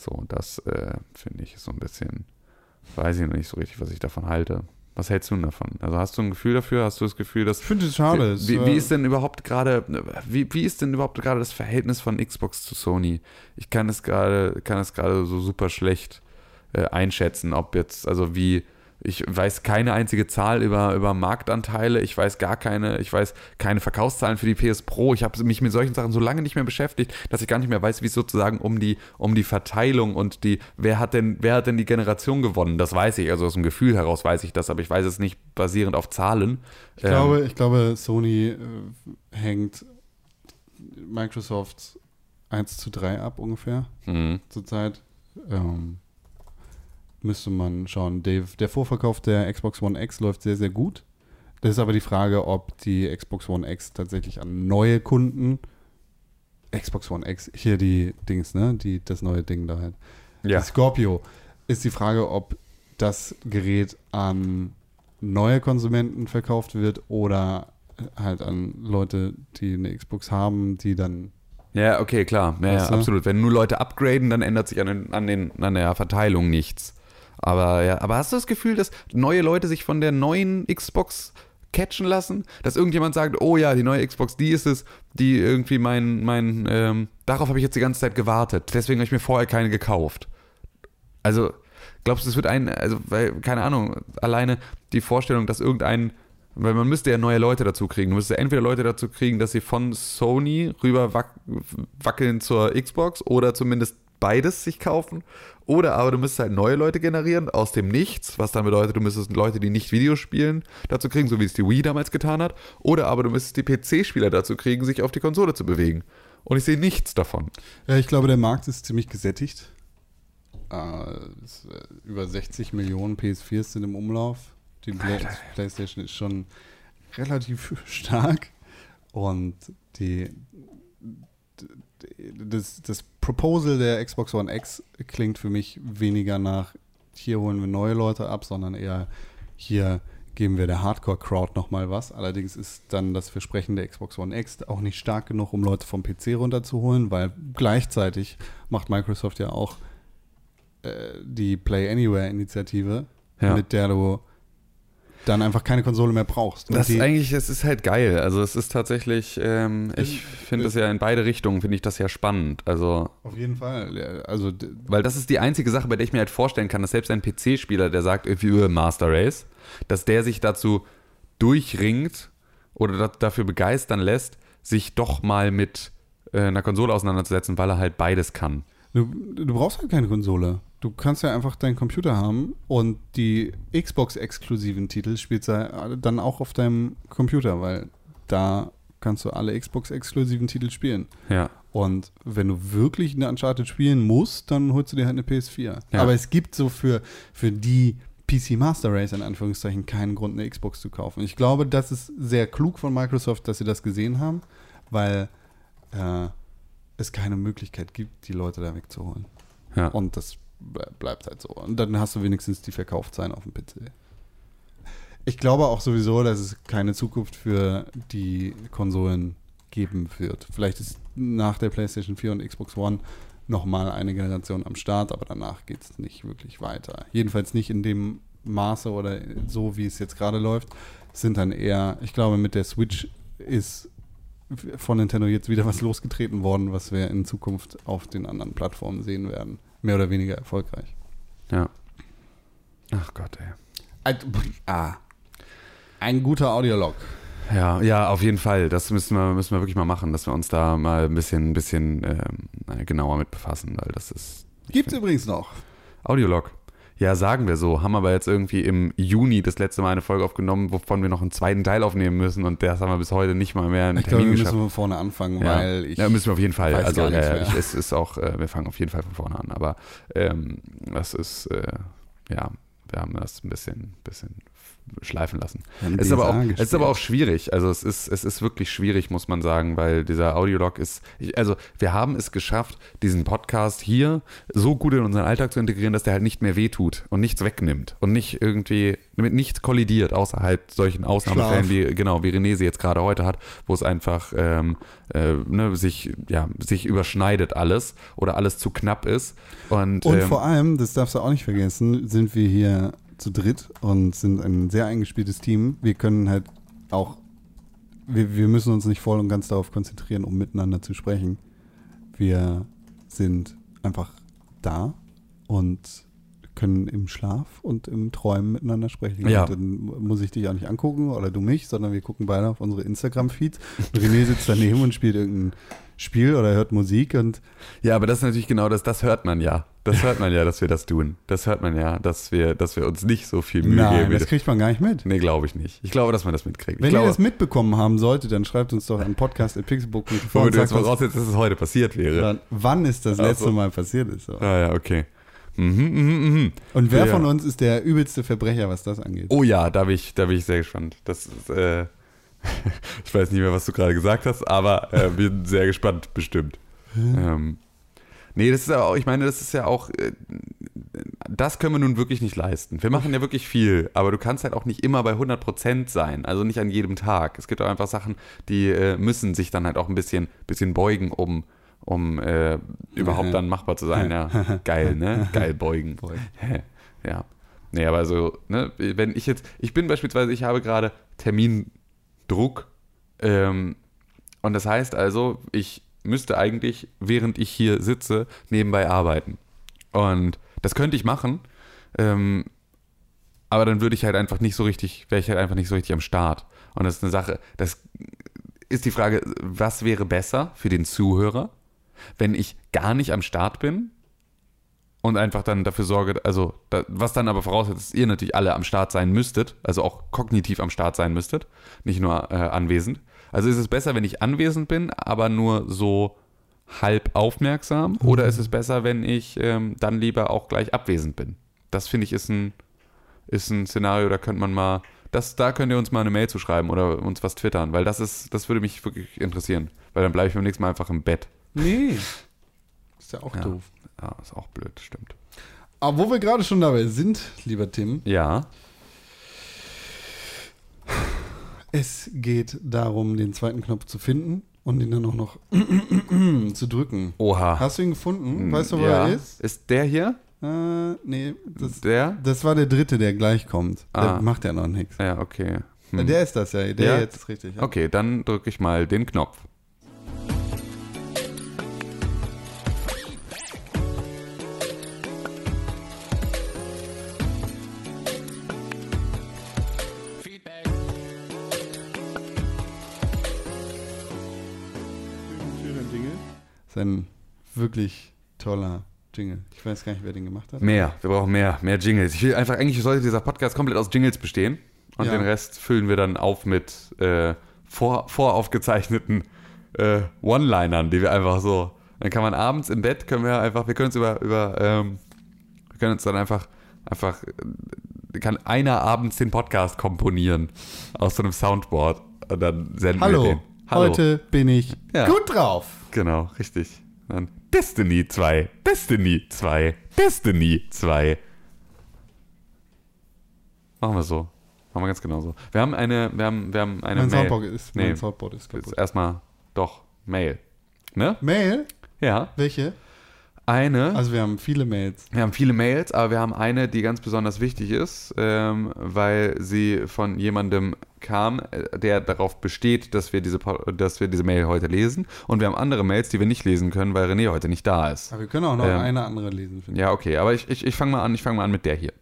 So, und das äh, finde ich so ein bisschen, weiß ich noch nicht so richtig, was ich davon halte. Was hältst du denn davon? Also hast du ein Gefühl dafür? Hast du das Gefühl, dass Ich finde es schade. Es, wie, äh, wie ist denn überhaupt gerade, wie, wie ist denn überhaupt gerade das Verhältnis von Xbox zu Sony? Ich kann es gerade, kann es gerade so super schlecht äh, einschätzen, ob jetzt, also wie, ich weiß keine einzige Zahl über, über Marktanteile, ich weiß gar keine, ich weiß keine Verkaufszahlen für die PS Pro. Ich habe mich mit solchen Sachen so lange nicht mehr beschäftigt, dass ich gar nicht mehr weiß, wie es sozusagen um die, um die Verteilung und die, wer hat denn, wer hat denn die Generation gewonnen? Das weiß ich, also aus dem Gefühl heraus weiß ich das, aber ich weiß es nicht basierend auf Zahlen. ich, glaube, ich glaube, Sony äh, hängt Microsoft 1 zu 3 ab ungefähr Mhm. zurzeit. Ähm, müsste man schauen. Dave, der Vorverkauf der Xbox One X läuft sehr, sehr gut. Das ist aber die Frage, ob die Xbox One X tatsächlich an neue Kunden Xbox One X, hier die Dings, ne? Die, das neue Ding da halt. Ja. Die Scorpio ist die Frage, ob das Gerät an neue Konsumenten verkauft wird oder halt an Leute, die eine Xbox haben, die dann Ja, okay, klar. Ja, ja, absolut. Wenn nur Leute upgraden, dann ändert sich an, den, an, den, an der Verteilung nichts. Aber ja, aber hast du das Gefühl, dass neue Leute sich von der neuen Xbox catchen lassen? Dass irgendjemand sagt, oh ja, die neue Xbox, die ist es, die irgendwie mein, mein, ähm, darauf habe ich jetzt die ganze Zeit gewartet. Deswegen habe ich mir vorher keine gekauft. Also, glaubst du, es wird ein, also, weil, keine Ahnung, alleine die Vorstellung, dass irgendein, weil man müsste ja neue Leute dazu kriegen. Müsstest ja entweder Leute dazu kriegen, dass sie von Sony rüber wac wackeln zur Xbox oder zumindest beides sich kaufen. Oder aber du müsstest halt neue Leute generieren aus dem Nichts, was dann bedeutet, du müsstest Leute, die nicht Videospielen, dazu kriegen, so wie es die Wii damals getan hat. Oder aber du müsstest die PC-Spieler dazu kriegen, sich auf die Konsole zu bewegen. Und ich sehe nichts davon. Ja, ich glaube, der Markt ist ziemlich gesättigt. Äh, äh, über 60 Millionen PS4s sind im Umlauf. Die Alter. PlayStation ist schon relativ stark. Und die, das, das Proposal der Xbox One X klingt für mich weniger nach, hier holen wir neue Leute ab, sondern eher, hier geben wir der Hardcore-Crowd nochmal was. Allerdings ist dann das Versprechen der Xbox One X auch nicht stark genug, um Leute vom PC runterzuholen, weil gleichzeitig macht Microsoft ja auch äh, die Play Anywhere-Initiative, Ja. mit der du dann einfach keine Konsole mehr brauchst. Und Das ist eigentlich, es ist halt geil. Also es ist tatsächlich, ähm, ich finde das ja in beide Richtungen, finde ich das ja spannend. Also, auf jeden Fall. Also weil das ist die einzige Sache, bei der ich mir halt vorstellen kann, dass selbst ein PC-Spieler, der sagt, irgendwie über Master Race, dass der sich dazu durchringt oder da- dafür begeistern lässt, sich doch mal mit äh, einer Konsole auseinanderzusetzen, weil er halt beides kann. du, du brauchst halt keine Konsole. Du kannst ja einfach deinen Computer haben und die Xbox-exklusiven Titel spielst du dann auch auf deinem Computer, weil da kannst du alle Xbox-exklusiven Titel spielen. Ja. Und wenn du wirklich eine Uncharted spielen musst, dann holst du dir halt eine PS4. Ja. Aber es gibt so für, für die PC Master Race in Anführungszeichen keinen Grund, eine Xbox zu kaufen. Ich glaube, das ist sehr klug von Microsoft, dass sie das gesehen haben, weil äh, es keine Möglichkeit gibt, die Leute da wegzuholen. Ja. Und das bleibt halt so. Und dann hast du wenigstens die Verkaufszahlen auf dem PC. Ich glaube auch sowieso, dass es keine Zukunft für die Konsolen geben wird. Vielleicht ist nach der PlayStation 4 und Xbox One nochmal eine Generation am Start, aber danach geht es nicht wirklich weiter. Jedenfalls nicht in dem Maße oder so, wie es jetzt gerade läuft. Es sind dann eher, ich glaube, mit der Switch ist von Nintendo jetzt wieder was losgetreten worden, was wir in Zukunft auf den anderen Plattformen sehen werden. Mehr oder weniger erfolgreich. ja. Ach Gott, ey. Ein, ah. Ein guter Audiolog. Ja, ja, auf jeden Fall. Das müssen wir, müssen wir wirklich mal machen, dass wir uns da mal ein bisschen, ein bisschen ähm, genauer mit befassen, weil das ist Gibt's übrigens noch. Audiolog. Ja, sagen wir so. Haben aber jetzt irgendwie im Juni das letzte Mal eine Folge aufgenommen, wovon wir noch einen zweiten Teil aufnehmen müssen und das haben wir bis heute nicht mal mehr einen Ich glaube, Termin wir geschafft. müssen von vorne anfangen, ja. weil ich. ja, müssen wir auf jeden Fall. Also ja, mehr. ich, es ist auch, äh, wir fangen auf jeden Fall von vorne an. Aber ähm, das ist, äh, ja, wir haben das ein bisschen, bisschen schleifen lassen. Es ist, aber auch, es ist aber auch schwierig. Also es ist, es ist wirklich schwierig, muss man sagen, weil dieser Audiolog ist. Also wir haben es geschafft, diesen Podcast hier so gut in unseren Alltag zu integrieren, dass der halt nicht mehr wehtut und nichts wegnimmt und nicht irgendwie damit nichts kollidiert, außer halt solchen Ausnahmefällen Schlaf. wie genau wie René sie jetzt gerade heute hat, wo es einfach ähm, äh, ne, sich ja sich überschneidet alles oder alles zu knapp ist und, Und ähm, vor allem, das darfst du auch nicht vergessen, sind wir hier zu dritt und sind ein sehr eingespieltes Team. Wir können halt auch, wir, wir müssen uns nicht voll und ganz darauf konzentrieren, um miteinander zu sprechen. Wir sind einfach da und können im Schlaf und im Träumen miteinander sprechen. Ja. Und dann muss ich dich auch nicht angucken oder du mich, sondern wir gucken beide auf unsere Instagram-Feeds. René sitzt daneben und spielt irgendein Spiel oder hört Musik und Ja, aber das ist natürlich genau das, das hört man ja. Das hört man ja, dass wir das tun. Das hört man ja, dass wir, dass wir uns nicht so viel Mühe nein, geben. das kriegt man gar nicht mit. nee, glaube ich nicht. Ich glaube, dass man das mitkriegt. Wenn glaube, ihr das mitbekommen haben solltet, dann schreibt uns doch an podcast.pixelbook.tv womit und du jetzt voraussetzt, dass es heute passiert wäre. uns, wann es das Ach letzte. Mal passiert ist. So. Ah ja, okay. Mhm, mhm, mhm. Und wer Ja. von uns ist der übelste Verbrecher, was das angeht? Oh ja, da bin ich, da bin ich sehr gespannt. Das ist, äh, ich weiß nicht mehr, was du gerade gesagt hast, aber äh, bin sehr gespannt, bestimmt. Ähm, nee, das ist ja auch, ich meine, das ist ja auch, äh, das können wir nun wirklich nicht leisten. Wir machen ja wirklich viel, aber du kannst halt auch nicht immer bei 100% sein, also nicht an jedem Tag. Es gibt auch einfach Sachen, die äh, müssen sich dann halt auch ein bisschen, bisschen beugen, um, um äh, überhaupt dann machbar zu sein. Ja, geil, ne? Geil beugen. ja. Nee, aber so, ne, wenn ich jetzt, ich bin beispielsweise, ich habe gerade Termindruck ähm, und das heißt also, ich müsste eigentlich, während ich hier sitze, nebenbei arbeiten. Und das könnte ich machen, ähm, aber dann würde ich halt einfach nicht so richtig, wäre ich halt einfach nicht so richtig am Start. Und das ist eine Sache, das ist die Frage, was wäre besser für den Zuhörer, wenn ich gar nicht am Start bin und einfach dann dafür sorge, also da, was dann aber voraussetzt, dass ihr natürlich alle am Start sein müsstet, also auch kognitiv am Start sein müsstet, nicht nur äh, anwesend. Also ist es besser, wenn ich anwesend bin, aber nur so halb aufmerksam, oder ist es besser, wenn ich ähm, dann lieber auch gleich abwesend bin? Das finde ich ist ein, ist ein Szenario, da könnte man mal, das, da könnt ihr uns mal eine Mail zu schreiben oder uns was twittern, weil das ist, das würde mich wirklich interessieren, weil dann bleibe ich beim nächsten Mal einfach im Bett. Nee. Ist ja auch Ja. doof. Ja, ist auch blöd, stimmt. Aber wo wir gerade schon dabei sind, lieber Tim, Ja. es geht darum, den zweiten Knopf zu finden und ihn dann auch noch zu drücken. Oha. Hast du ihn gefunden? Weißt du, wo ja. er ist? Ist der hier? Äh, nee, das, Der? das war der dritte, der gleich kommt. Ah. Der macht ja noch nichts. Ja, okay. Hm. Der ist das ja, der Ja? jetzt ist richtig. Ja. Okay, dann drücke ich mal den Knopf. Ein wirklich toller Jingle. Ich weiß gar nicht, wer den gemacht hat. Mehr, wir brauchen mehr, mehr Jingles. Ich will einfach, eigentlich sollte dieser Podcast komplett aus Jingles bestehen. Und Ja. den Rest füllen wir dann auf mit äh, vor, voraufgezeichneten äh, One-Linern, die wir einfach so. Dann kann man abends im Bett, können wir einfach, wir können uns über, über ähm, wir können uns dann einfach, einfach, äh, kann einer abends den Podcast komponieren aus so einem Soundboard und dann senden wir Hallo, den. Hallo. heute bin ich Ja. gut drauf. Genau, richtig. Dann Destiny 2, Destiny 2, Destiny 2. Machen wir so. Machen wir ganz genau so. Wir haben eine, wir haben, wir haben eine Mein Mail. Soundboard ist, Nee. mein Soundboard ist kaputt. erstmal doch Mail. Ne? Mail? Ja. Welche? Eine. Also wir haben viele Mails. Wir haben viele Mails, aber wir haben eine, die ganz besonders wichtig ist, ähm, weil sie von jemandem kam, äh, der darauf besteht, dass wir, diese, dass wir diese Mail heute lesen. Und wir haben andere Mails, die wir nicht lesen können, weil René heute nicht da ist. Aber wir können auch noch Ähm, eine andere lesen, Ja, okay, aber ich, ich, ich fange mal an, ich fange mal an mit der hier.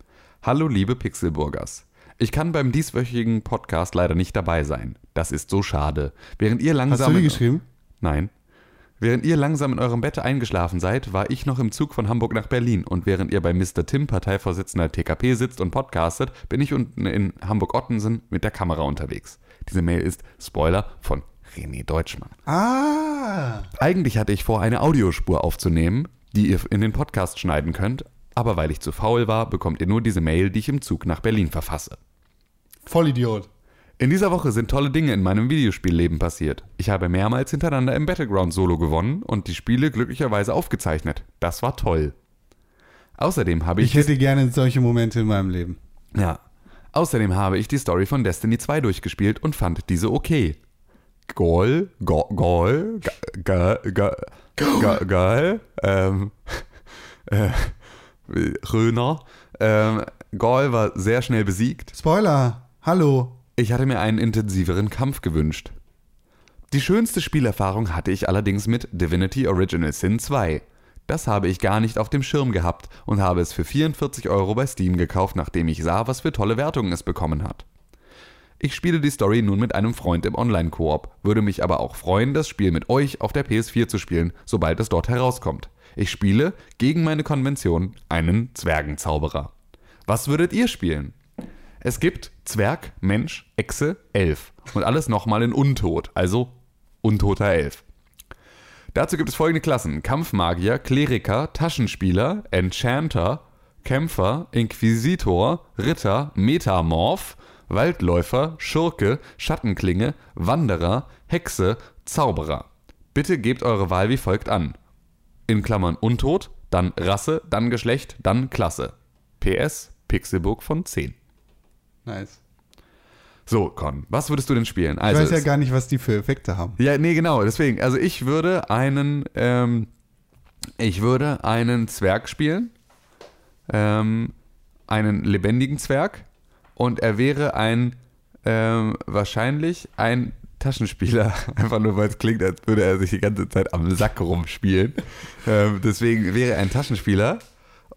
Hallo liebe Pixelburgers. Ich kann beim dieswöchigen Podcast leider nicht dabei sein. Das ist so schade. Während ihr langsam Hast du die geschrieben? Nein. Während ihr langsam in eurem Bett eingeschlafen seid, war ich noch im Zug von Hamburg nach Berlin und während ihr bei Mr. Tim, Parteivorsitzender TKP, sitzt und podcastet, bin ich unten in Hamburg-Ottensen mit der Kamera unterwegs. Diese Mail ist Spoiler von René Deutschmann. Ah, Eigentlich hatte ich vor, eine Audiospur aufzunehmen, die ihr in den Podcast schneiden könnt, aber weil ich zu faul war, bekommt ihr nur diese Mail, die ich im Zug nach Berlin verfasse. Vollidiot. In dieser Woche sind tolle Dinge in meinem Videospielleben passiert. Ich habe mehrmals hintereinander im Battleground Solo gewonnen und die Spiele glücklicherweise aufgezeichnet. Das war toll. Außerdem habe ich, Ich hätte gerne solche Momente in meinem Leben. ja. Außerdem habe ich die Story von Destiny 2 durchgespielt und fand diese okay. Goal, go, Goal, geil, geil, ähm, äh, Röner. Ähm, Gaul war sehr schnell besiegt. Spoiler. Hallo. Ich hatte mir einen intensiveren Kampf gewünscht. Die schönste Spielerfahrung hatte ich allerdings mit Divinity Original Sin 2. Das habe ich gar nicht auf dem Schirm gehabt und habe es für 44 Euro bei Steam gekauft, nachdem ich sah, was für tolle Wertungen es bekommen hat. Ich spiele die Story nun mit einem Freund im Online-Koop, würde mich aber auch freuen, das Spiel mit euch auf der PS4 zu spielen, sobald es dort herauskommt. Ich spiele, gegen meine Konvention, einen Zwergenzauberer. Was würdet ihr spielen? Es gibt Zwerg, Mensch, Echse, Elf. Und alles nochmal in Untot, also untoter Elf. Dazu gibt es folgende Klassen: Kampfmagier, Kleriker, Taschenspieler, Enchanter, Kämpfer, Inquisitor, Ritter, Metamorph, Waldläufer, Schurke, Schattenklinge, Wanderer, Hexe, Zauberer. Bitte gebt eure Wahl wie folgt an. In Klammern Untot, dann Rasse, dann Geschlecht, dann Klasse. PS, Pixelbook von 10. Nice. So, Con, was würdest du denn spielen? Ich Also, weiß ja gar nicht, was die für Effekte haben. ja, nee, genau, deswegen. Also ich würde einen, ähm, ich würde einen Zwerg spielen, ähm, einen lebendigen Zwerg und er wäre ein, ähm, wahrscheinlich ein Taschenspieler, einfach nur weil es klingt, als würde er sich die ganze Zeit am Sack rumspielen. ähm, deswegen wäre er ein Taschenspieler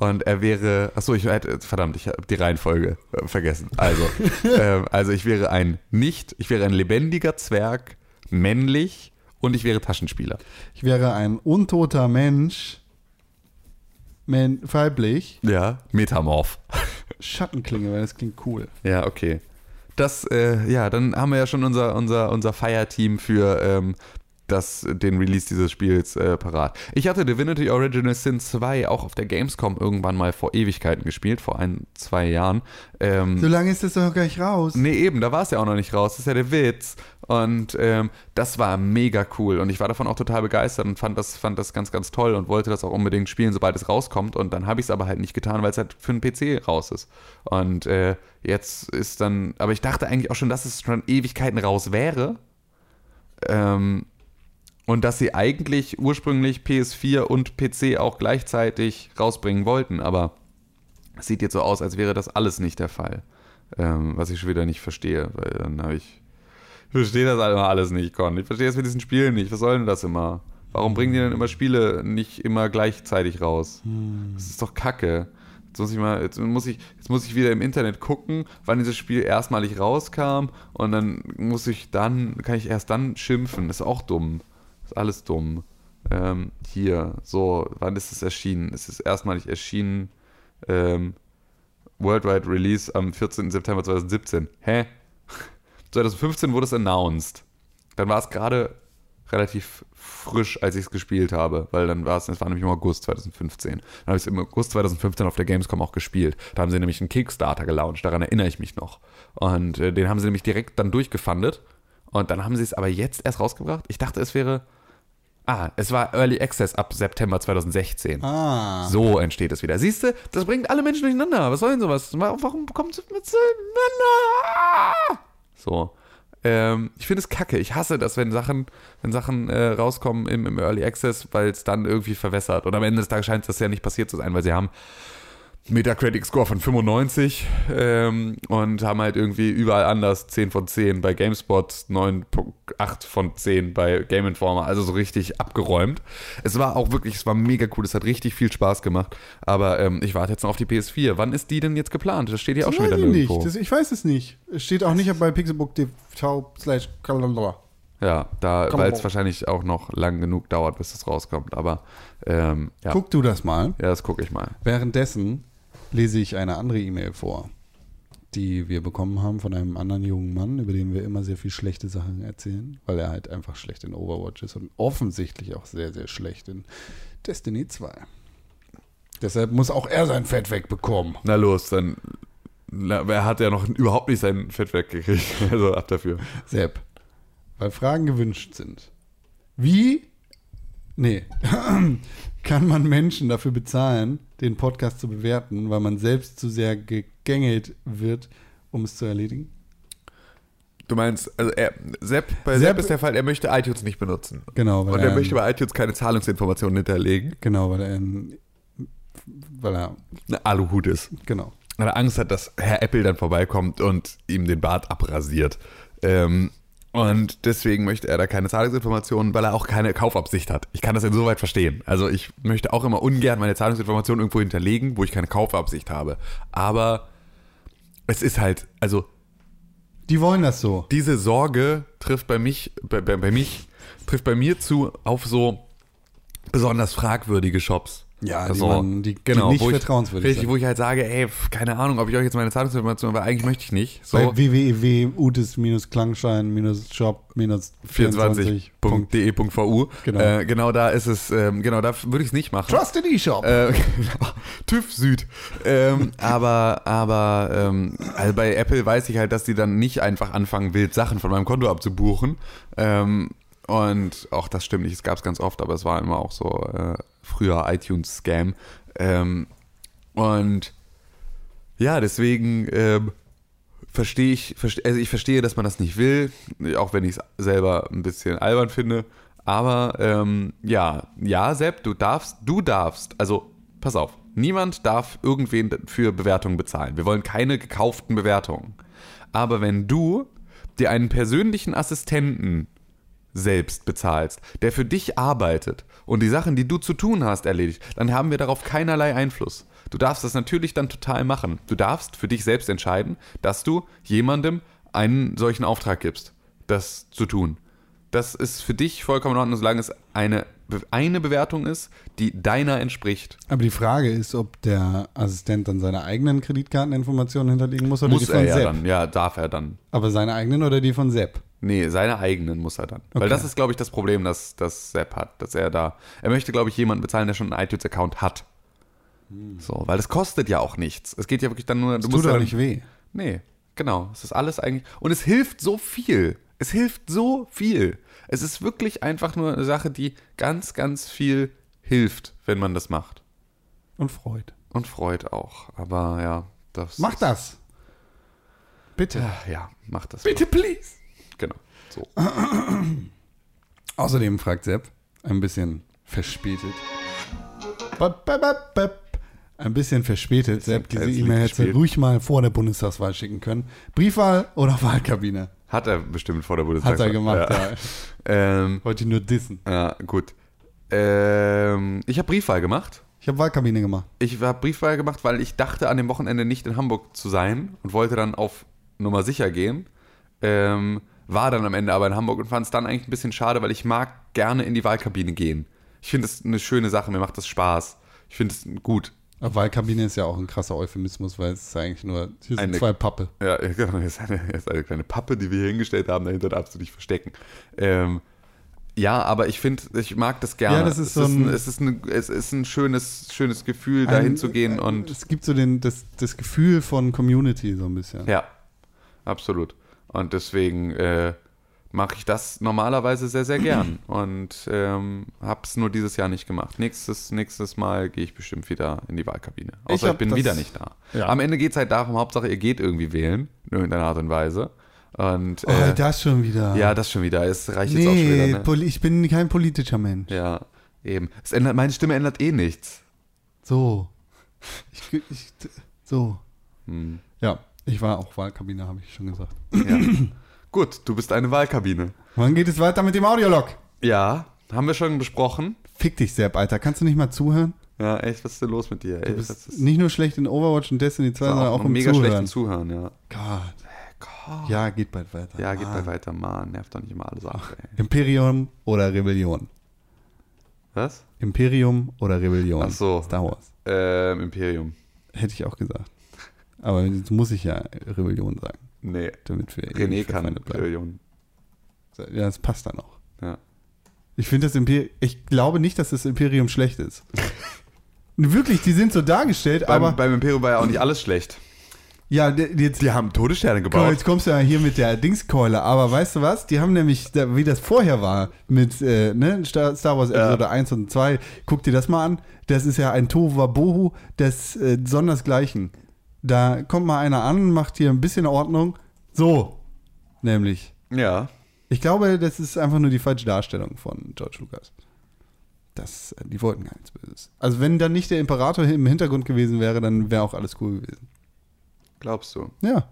und er wäre, achso, ich hätte, verdammt, ich habe die Reihenfolge äh, vergessen. Also, ähm, also ich wäre ein nicht, ich wäre ein lebendiger Zwerg, männlich und ich wäre Taschenspieler. Ich wäre ein untoter Mensch, men weiblich, Ja, Metamorph. Schattenklinge, weil das klingt cool. Ja, okay. Das, äh, ja, dann haben wir ja schon unser, unser, unser Feierteam für ähm, das, den Release dieses Spiels äh, parat. Ich hatte Divinity Original Sin 2 auch auf der Gamescom irgendwann mal vor Ewigkeiten gespielt, vor ein, zwei Jahren. Ähm, So lange ist das doch gar nicht raus. Nee, eben, da war es ja auch noch nicht raus. Das ist ja der Witz. Und ähm, das war mega cool. Und ich war davon auch total begeistert und fand das, fand das ganz, ganz toll und wollte das auch unbedingt spielen, sobald es rauskommt. Und dann habe ich es aber halt nicht getan, weil es halt für einen PC raus ist. Und äh, jetzt ist dann, aber ich dachte eigentlich auch schon, dass es schon Ewigkeiten raus wäre. Ähm, und dass sie eigentlich ursprünglich PS4 und PC auch gleichzeitig rausbringen wollten, aber es sieht jetzt so aus, als wäre das alles nicht der Fall. Ähm, was ich schon wieder nicht verstehe, weil dann habe ich. Ich verstehe das halt immer alles nicht, Con. Ich verstehe das mit diesen Spielen nicht. Was soll denn das immer? Warum bringen die denn immer Spiele nicht immer gleichzeitig raus? Das ist doch Kacke. Jetzt muss ich mal, jetzt muss ich, jetzt muss ich wieder im Internet gucken, wann dieses Spiel erstmalig rauskam und dann muss ich dann, kann ich erst dann schimpfen. Das ist auch dumm. Ist alles dumm. Ähm, hier, so, wann ist es erschienen? Es ist erstmalig erschienen, ähm, Worldwide Release am 14. September 2017. Hä? 2015 wurde es announced. Dann war es gerade relativ frisch, als ich es gespielt habe, weil dann war es, es war nämlich im August 2015. Dann habe ich es im August 2015 auf der Gamescom auch gespielt. Da haben sie nämlich einen Kickstarter gelauncht, daran erinnere ich mich noch. Und äh, den haben sie nämlich direkt dann durchgefundet. Und dann haben sie es aber jetzt erst rausgebracht. Ich dachte, es wäre. Ah, es war Early Access ab September 2016. Ah. So entsteht es wieder. Siehst du, das bringt alle Menschen durcheinander. Was soll denn sowas? Warum kommt es miteinander? So. Ähm, ich finde es kacke. Ich hasse das, wenn Sachen, wenn Sachen äh, rauskommen im, im Early Access, weil es dann irgendwie verwässert. Und am Ende des Tages scheint das ja nicht passiert zu sein, weil sie haben Metacritic Score von 95 ähm, und haben halt irgendwie überall anders 10 von 10 bei GameSpot, 9.8 von 10 bei Game Informer, also so richtig abgeräumt. Es war auch wirklich, es war mega cool, es hat richtig viel Spaß gemacht, aber ähm, ich warte jetzt noch auf die PS4. Wann ist die denn jetzt geplant? Das steht hier auch Das schon wieder nirgendwo. nicht. Das, ich weiß es nicht. Es steht auch nicht bei pixelbook.tv slash. Ja, da, weil es wahrscheinlich auch noch lang genug dauert, bis es rauskommt, aber ähm, ja. Guck du das mal. Ja, das gucke ich mal. Währenddessen lese ich eine andere E-Mail vor, die wir bekommen haben von einem anderen jungen Mann, über den wir immer sehr viel schlechte Sachen erzählen, weil er halt einfach schlecht in Overwatch ist und offensichtlich auch sehr, sehr schlecht in Destiny 2. Deshalb muss auch er sein Fett wegbekommen. Na los, dann. Na, er hat ja noch überhaupt nicht sein Fett weggekriegt. Also ab dafür. Sepp, weil Fragen gewünscht sind. Wie, nee, kann man Menschen dafür bezahlen, den Podcast zu bewerten, weil man selbst zu sehr gegängelt wird, um es zu erledigen? Du meinst, also er, Sepp, bei Sepp- Sepp, ist der Fall, er möchte iTunes nicht benutzen. Genau, weil Und er er, möchte bei iTunes keine Zahlungsinformationen hinterlegen. genau, weil er, weil er, Eine Aluhut ist. genau. Weil er Angst hat, dass Herr Apple dann vorbeikommt und ihm den Bart abrasiert. Ähm, und deswegen möchte er da keine Zahlungsinformationen, weil er auch keine Kaufabsicht hat. Ich kann das insoweit verstehen. Also ich möchte auch immer ungern meine Zahlungsinformationen irgendwo hinterlegen, wo ich keine Kaufabsicht habe. Aber es ist halt, also Die wollen das so. diese Sorge trifft bei mich, bei, bei, bei mich, trifft bei mir zu auf so besonders fragwürdige Shops. Ja, Also, die, man, die, genau, die nicht wo ich, vertrauenswürdig Richtig, wo ich halt sage, ey, pf, keine Ahnung, ob ich euch jetzt meine Zahlungsinformationen, weil eigentlich möchte ich nicht. So, Bei www.utis-klangschein-shop-24.de. Genau. Genau. Äh, genau da ist es, ähm, genau da würde ich es nicht machen. Trusted eShop. Äh, genau. TÜV Süd. Ähm, aber, aber, ähm, also bei Apple weiß ich halt, dass die dann nicht einfach anfangen, wild Sachen von meinem Konto abzubuchen. Ähm, und auch das stimmt nicht, es gab es ganz oft, aber es war immer auch so äh, früher iTunes-Scam. Ähm, und ja, deswegen ähm, verstehe ich, verste also ich verstehe, dass man das nicht will, auch wenn ich es selber ein bisschen albern finde. Aber ähm, ja, ja, Sepp, du darfst, du darfst, also pass auf, niemand darf irgendwen für Bewertungen bezahlen. Wir wollen keine gekauften Bewertungen. Aber wenn du dir einen persönlichen Assistenten selbst bezahlst, der für dich arbeitet und die Sachen, die du zu tun hast, erledigt, dann haben wir darauf keinerlei Einfluss. Du darfst das natürlich dann total machen. Du darfst für dich selbst entscheiden, dass du jemandem einen solchen Auftrag gibst, das zu tun. Das ist für dich vollkommen in Ordnung, solange es eine, eine Bewertung ist, die deiner entspricht. Aber die Frage ist, ob der Assistent dann seine eigenen Kreditkarteninformationen hinterlegen muss oder Muss die von er ja Sepp. dann, ja, darf er dann. Aber seine eigenen oder die von Sepp? Nee, seine eigenen muss er dann. Weil Okay. das ist, glaube ich, das Problem, das, das Sepp hat. Dass er da. Er möchte, glaube ich, jemanden bezahlen, der schon einen iTunes-Account hat. So, weil das kostet ja auch nichts. Es geht ja wirklich dann nur. Das musst tut ja doch nicht weh. Nee, genau. Es ist alles eigentlich. Und es hilft so viel. Es hilft so viel. Es ist wirklich einfach nur eine Sache, die ganz, ganz viel hilft, wenn man das macht. Und Freud. Und freut auch. Aber ja, das. Mach das. Bitte. Ja, mach das. Bitte, please. Genau. So. Außerdem fragt Sepp, ein bisschen verspätet. Bap, bap, bap. Ein bisschen verspätet, Sepp, diese E-Mail hätte ruhig mal vor der Bundestagswahl schicken können. Briefwahl oder Wahlkabine? Hat er bestimmt vor der Bundestagswahl. Hat er gemacht, ja. Ja. Ähm, Wollte nur dissen. ja, gut. Ähm, ich habe Briefwahl gemacht. Ich habe Wahlkabine gemacht. Ich habe Briefwahl gemacht, weil ich dachte, an dem Wochenende nicht in Hamburg zu sein und wollte dann auf Nummer sicher gehen. Ähm, war dann am Ende aber in Hamburg und fand es dann eigentlich ein bisschen schade, weil ich mag gerne in die Wahlkabine gehen. Ich finde es eine schöne Sache, mir macht das Spaß. Ich finde es gut. Aber Wahlkabine ist ja auch ein krasser Euphemismus, weil es ist eigentlich nur, hier sind Eine- zwei Pappe. Ja, genau, hier ist eine, hier ist eine kleine Pappe, die wir hier hingestellt haben, dahinter darfst du dich verstecken. Ähm, ja, aber ich finde, ich mag das gerne. Ja, das ist es, so ist ein- ein, es, ist ein, es ist ein schönes, schönes Gefühl, da Ein- hinzugehen äh, und Es gibt so den, das, das Gefühl von Community so ein bisschen. Ja, absolut. Und deswegen äh, mache ich das normalerweise sehr, sehr gern. Und ähm, habe es nur dieses Jahr nicht gemacht. Nächstes, nächstes Mal gehe ich bestimmt wieder in die Wahlkabine. Ich Außer ich, hab bin das- wieder nicht da. Ja. Am Ende geht es halt darum, Hauptsache ihr geht irgendwie wählen, in irgendeiner Art und Weise. Und Oh, äh, das schon wieder. ja, das schon wieder. Es reicht jetzt auch schon nee, wieder. Ne? ich bin kein politischer Mensch. Ja, eben. Es ändert, meine Stimme ändert eh nichts. So. Ich, ich, so. Hm. Ja, ich war auch Wahlkabine, habe ich schon gesagt. Ja. Gut, du bist eine Wahlkabine. Wann geht es weiter mit dem Audiolog? Ja, haben wir schon besprochen. Fick dich, Sepp, Alter. Kannst du nicht mal zuhören? Ja, echt, was ist denn los mit dir? Ey, Du bist ist nicht nur schlecht in Overwatch und Destiny 2, sondern auch im mega schlecht Zuhören. im Zuhören, ja. Gott. Gott. Ja, geht bald weiter. Ja, geht Mann. bei weiter, Mann. Nervt doch nicht immer alles ab, ey. Imperium oder Rebellion? Was? Imperium oder Rebellion? Ach so. Star Wars. Ähm, Imperium. Hätte ich auch gesagt. Aber jetzt muss ich ja Rebellion sagen, Nee. damit wir René kann. Rebellion. Ja, das passt dann auch. Ja. Ich finde das Imperium, ich glaube nicht, dass das Imperium schlecht ist. Wirklich, die sind so dargestellt, Beim, aber beim Imperium war ja auch nicht alles schlecht. ja, jetzt, Die haben Todessterne gebaut. jetzt kommst du ja hier mit der Dingskeule, aber weißt du was? Die haben nämlich, wie das vorher war, mit äh, ne, Star, Star Wars Episode 1 und 2, guck dir das mal an. Das ist ja ein Tohuwabohu des äh, Sondersgleichen. Da kommt mal einer an, macht hier ein bisschen Ordnung. So, nämlich. Ja. Ich glaube, das ist einfach nur die falsche Darstellung von George Lucas. Das, äh, die wollten gar nichts Böses. Also wenn dann nicht der Imperator im Hintergrund gewesen wäre, dann wäre auch alles cool gewesen. Glaubst du? Ja.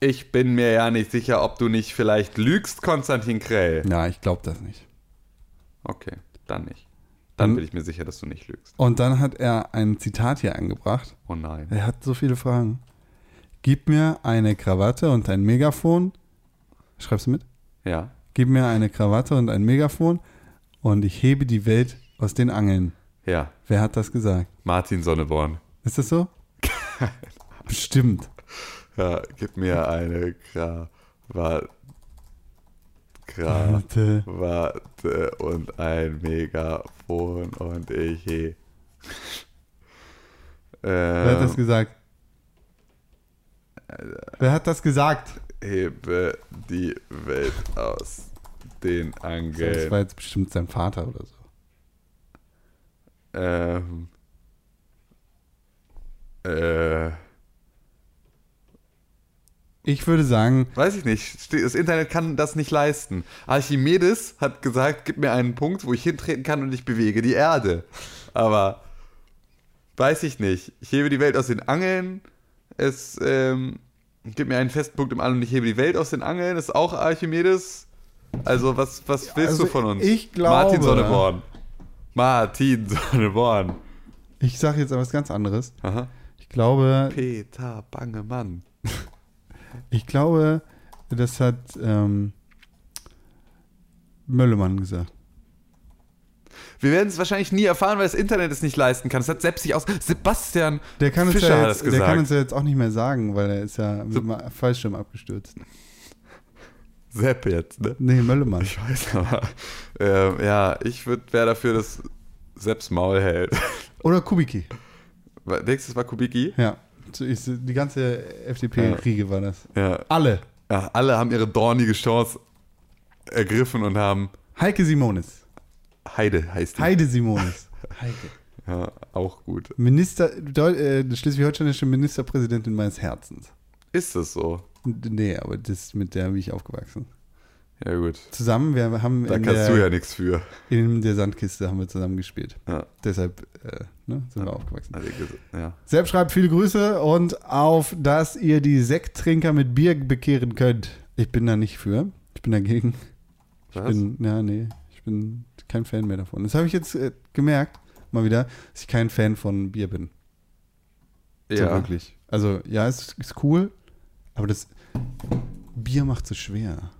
Ich bin mir ja nicht sicher, ob du nicht vielleicht lügst, Konstantin Krell. Ja, ich glaube das nicht. Okay, dann nicht. Dann bin ich mir sicher, dass du nicht lügst. Und dann hat er ein Zitat hier angebracht. Oh nein. Er hat so viele Fragen. Gib mir eine Krawatte und ein Megafon. Schreibst du mit? Ja. Gib mir eine Krawatte und ein Megafon und ich hebe die Welt aus den Angeln. Ja. Wer hat das gesagt? Martin Sonneborn. Ist das so? Bestimmt. Ja, gib mir eine Krawatte. Warte. Krawatte und ein Megafon und ich he. Wer hat das Ähm, gesagt? Wer hat das gesagt? hebe die Welt aus den Das Angeln. war jetzt bestimmt sein Vater oder so. Ähm, äh, Ich würde sagen, weiß ich nicht. Das Internet kann das nicht leisten. Archimedes hat gesagt, gib mir einen Punkt, wo ich hintreten kann und ich bewege die Erde. Aber weiß ich nicht. Ich hebe die Welt aus den Angeln. Es ähm, gib mir einen festen Punkt im All und ich hebe die Welt aus den Angeln. Das ist auch Archimedes. Also was, was willst also du von uns? ich glaube- Martin Sonneborn. Martin Sonneborn. ich sage jetzt etwas ganz anderes. Aha. Ich glaube, Peter Bangemann. Ich glaube, das hat ähm, Möllemann gesagt. Wir werden es wahrscheinlich nie erfahren, weil das Internet es nicht leisten kann. Das hat selbst sich aus. Sebastian Der kann, uns Fischer ja hat jetzt, es der gesagt. kann uns ja jetzt auch nicht mehr sagen, weil er ist ja mit So- dem Fallschirm abgestürzt. Sepp jetzt, ne? Nee, Möllemann. Ich weiß aber. Ähm, ja, ich wäre dafür, dass Sepps Maul hält. Oder du, das war Kubicki? Ja. Die ganze FDP-Riege war das. Ja. Alle. ja. Alle haben ihre dornige Chance ergriffen und haben. Heike Simonis. Heide heißt die. Heide Simonis. Heike. Ja, auch gut. Minister, äh, schleswig-holsteinische Ministerpräsidentin meines Herzens. Ist das so? Nee, aber das mit der bin ich aufgewachsen. Ja, gut. Zusammen, wir haben Da in kannst der, du ja nichts für. in der Sandkiste haben wir zusammen gespielt. Ja. Deshalb äh, ne, sind wir aufgewachsen. Also, ja. Sepp schreibt viele Grüße und auf, dass ihr die Sekttrinker mit Bier bekehren könnt. Ich bin da nicht für. Ich bin dagegen. Ich Was? bin, ja, nee, ich bin kein Fan mehr davon. Das habe ich jetzt äh, gemerkt, mal wieder, dass ich kein Fan von Bier bin. So ja. wirklich. Also, ja, es ist cool, aber das Bier macht so schwer.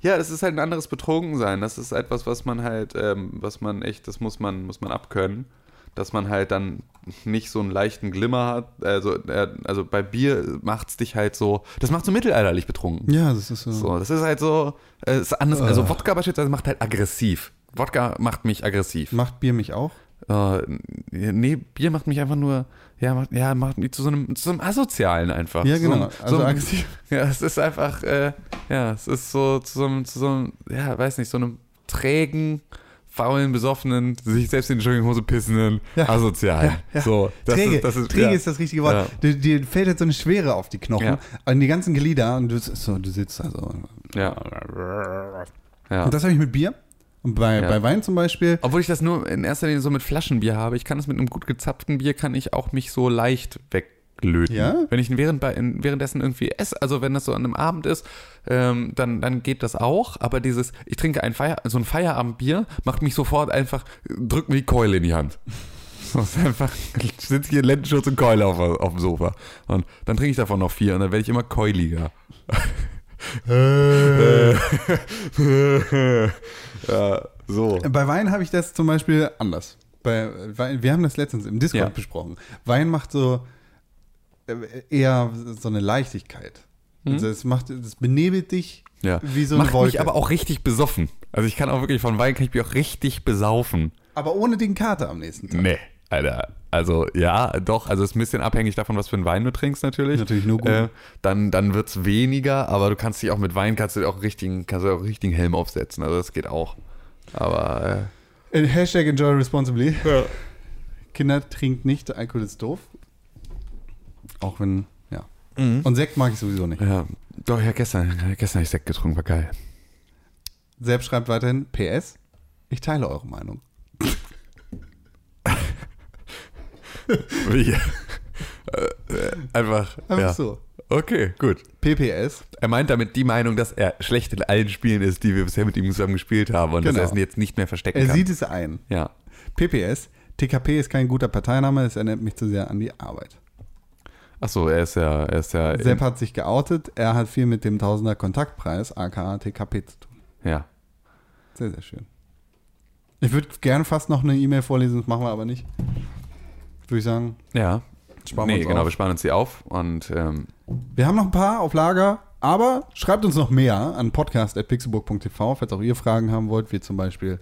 Ja, das ist halt ein anderes Betrunkensein. Das ist etwas, was man halt, ähm, was man echt, das muss man, muss man abkönnen. Dass man halt dann nicht so einen leichten Glimmer hat. Also, äh, also bei Bier macht es dich halt so, das macht so mittelalterlich betrunken. Ja, das ist so. So, das ist halt so, äh, ist anders. Also Wodka beispielsweise macht halt aggressiv. Wodka macht mich aggressiv. Macht Bier mich auch? Äh, nee, Bier macht mich einfach nur, ja, macht, ja, macht mich zu so einem, zu so einem Asozialen einfach. Ja, genau. So, Also so, aggressiv. Ja, es ist einfach, äh, ja, es ist so zu so einem, zu so einem, ja, weiß nicht, so einem trägen, faulen, besoffenen, sich selbst in die Jogginghose pissenden, Ja. asozialen. Ja, ja. So, das Träge, ist, das ist, Träge ist das richtige Wort. Dir, dir fällt jetzt so eine Schwere auf die Knochen, an die ganzen Glieder und du, so, du sitzt da so. Ja. Ja. Und das habe ich mit Bier. Und bei, Ja. bei Wein zum Beispiel. Obwohl ich das nur in erster Linie so mit Flaschenbier habe. Ich kann es mit einem gut gezapften Bier, kann ich auch mich so leicht weglöten. Ja? Wenn ich während, währenddessen irgendwie esse, also wenn das so an einem Abend ist, ähm, dann, dann geht das auch. Aber dieses, ich trinke ein Feier, so ein Feierabendbier, macht mich sofort einfach, drückt mir die Keule in die Hand. So, ist einfach, ich sitze hier in Lendenschutz und Keule auf, auf dem Sofa. Und dann trinke ich davon noch vier und dann werde ich immer keuliger. ja, so. Bei Wein habe ich das zum Beispiel anders. Bei Wein, wir haben das letztens im Discord Ja. besprochen. Wein macht so äh, eher so eine Leichtigkeit. Also es macht, es benebelt dich Mhm. Ja. wie so eine Macht Wolke. mich aber auch richtig besoffen. Also ich kann auch wirklich von Wein kann ich mich auch richtig besaufen. aber ohne den Kater am nächsten Tag. Nee, Alter. Also ja, doch. Also es ist ein bisschen abhängig davon, was für einen Wein du trinkst natürlich. Natürlich nur gut. Äh, dann dann wird es weniger, aber du kannst dich auch mit Wein kannst du dir auch richtigen, kannst du auch richtigen Helm aufsetzen. Also das geht auch. Aber Äh, Hashtag enjoy responsibly. Kinder trinkt nicht, Alkohol ist doof. Auch wenn, ja. äh, Und Sekt mag ich sowieso nicht. ja, doch ja gestern gestern habe ich Sekt getrunken, war geil. Selbst schreibt weiterhin, PS, ich teile eure Meinung. Wie? äh, einfach. Einfach ja. so. Okay, gut. PPS, Er meint damit die Meinung, dass er schlecht in allen Spielen ist, die wir bisher mit ihm zusammen gespielt haben und dass Genau. er es jetzt nicht mehr verstecken er kann. sieht es ein. ja. PPS, TKP ist kein guter Parteiname, es erinnert mich zu sehr an die Arbeit. Achso, er ist ja, er ist ja. Sepp hat sich geoutet, er hat viel mit dem Tausender Kontaktpreis, aka TKP, zu tun. ja. Sehr, sehr schön. Ich würde gerne fast noch eine E-Mail vorlesen, das machen wir aber nicht. Würde ich sagen, Ja. sparen wir Nee, uns genau, auf. wir sparen uns die auf und ähm, Wir haben noch ein paar auf Lager, aber schreibt uns noch mehr an podcast.pixelburg.tv, falls auch ihr Fragen haben wollt, wie zum Beispiel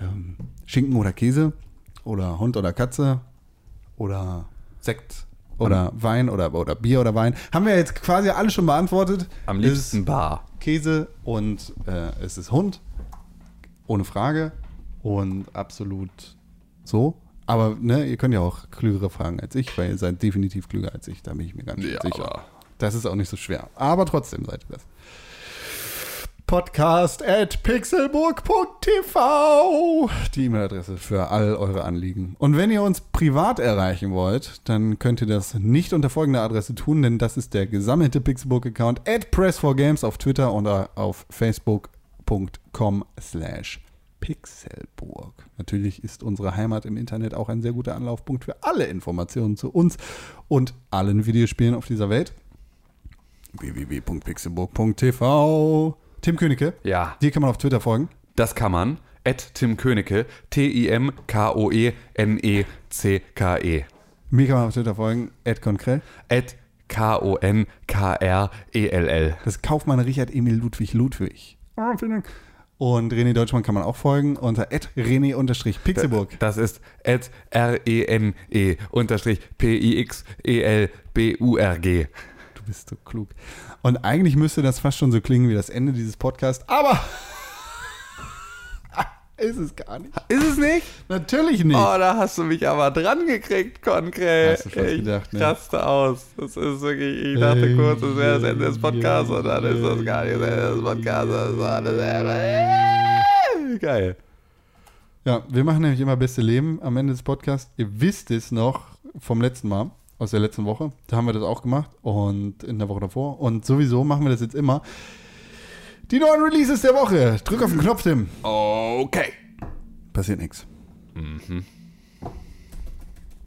ähm, Schinken oder Käse oder Hund oder Katze oder Sekt oder Wein oder, oder Bier oder Wein. Haben wir jetzt quasi alle schon beantwortet. am liebsten Bar. Käse und äh, es ist Hund, ohne Frage und absolut so. Aber ne, ihr könnt ja auch klügere Fragen als ich, weil ihr seid definitiv klüger als ich, da bin ich mir ganz Ja, sicher. Das ist auch nicht so schwer. Aber trotzdem seid ihr das. Podcast at pixelburg.tv Die E-Mail-Adresse für all eure Anliegen. Und wenn ihr uns privat erreichen wollt, dann könnt ihr das nicht unter folgender Adresse tun, denn das ist der gesammelte Pixelburg-Account at Press4Games auf Twitter oder auf facebook.com slash Pixelburg. Natürlich ist unsere Heimat im Internet auch ein sehr guter Anlaufpunkt für alle Informationen zu uns und allen Videospielen auf dieser Welt www.pixelburg.tv. Tim Königke, Ja, dir kann man auf Twitter folgen. das kann man. At Tim Königke. T-I-M-K-O-E-N-E-C-K-E. Mir kann man auf Twitter folgen. Ed Konkrell. At K-O-N-K-R-E-L-L. Das ist Kaufmann Richard Emil Ludwig Ludwig. Oh, vielen Dank. Und René Deutschmann kann man auch folgen unter rené-pixelburg. Das ist at R-E-N-E unterstrich P-I-X-E-L-B-U-R-G. Du bist so klug. Und eigentlich müsste das fast schon so klingen wie das Ende dieses Podcasts, aber Ist es gar nicht. Ist es nicht? Natürlich nicht. Oh, da hast du mich aber dran gekriegt, Konkret. Hast du fast ich gedacht, ne? raste aus. Das ist wirklich, ich dachte kurz, das wäre das Ende des Podcasts und dann ist das gar nicht das Ende des Podcasts. Das war das Ende. Geil. Ja, wir machen nämlich immer beste Leben am Ende des Podcasts. Ihr wisst es noch vom letzten Mal, aus der letzten Woche. Da haben wir das auch gemacht und in der Woche davor. Und sowieso machen wir das jetzt immer. Die neuen Releases der Woche. Drück auf den Knopf, Tim. Okay. Passiert nichts.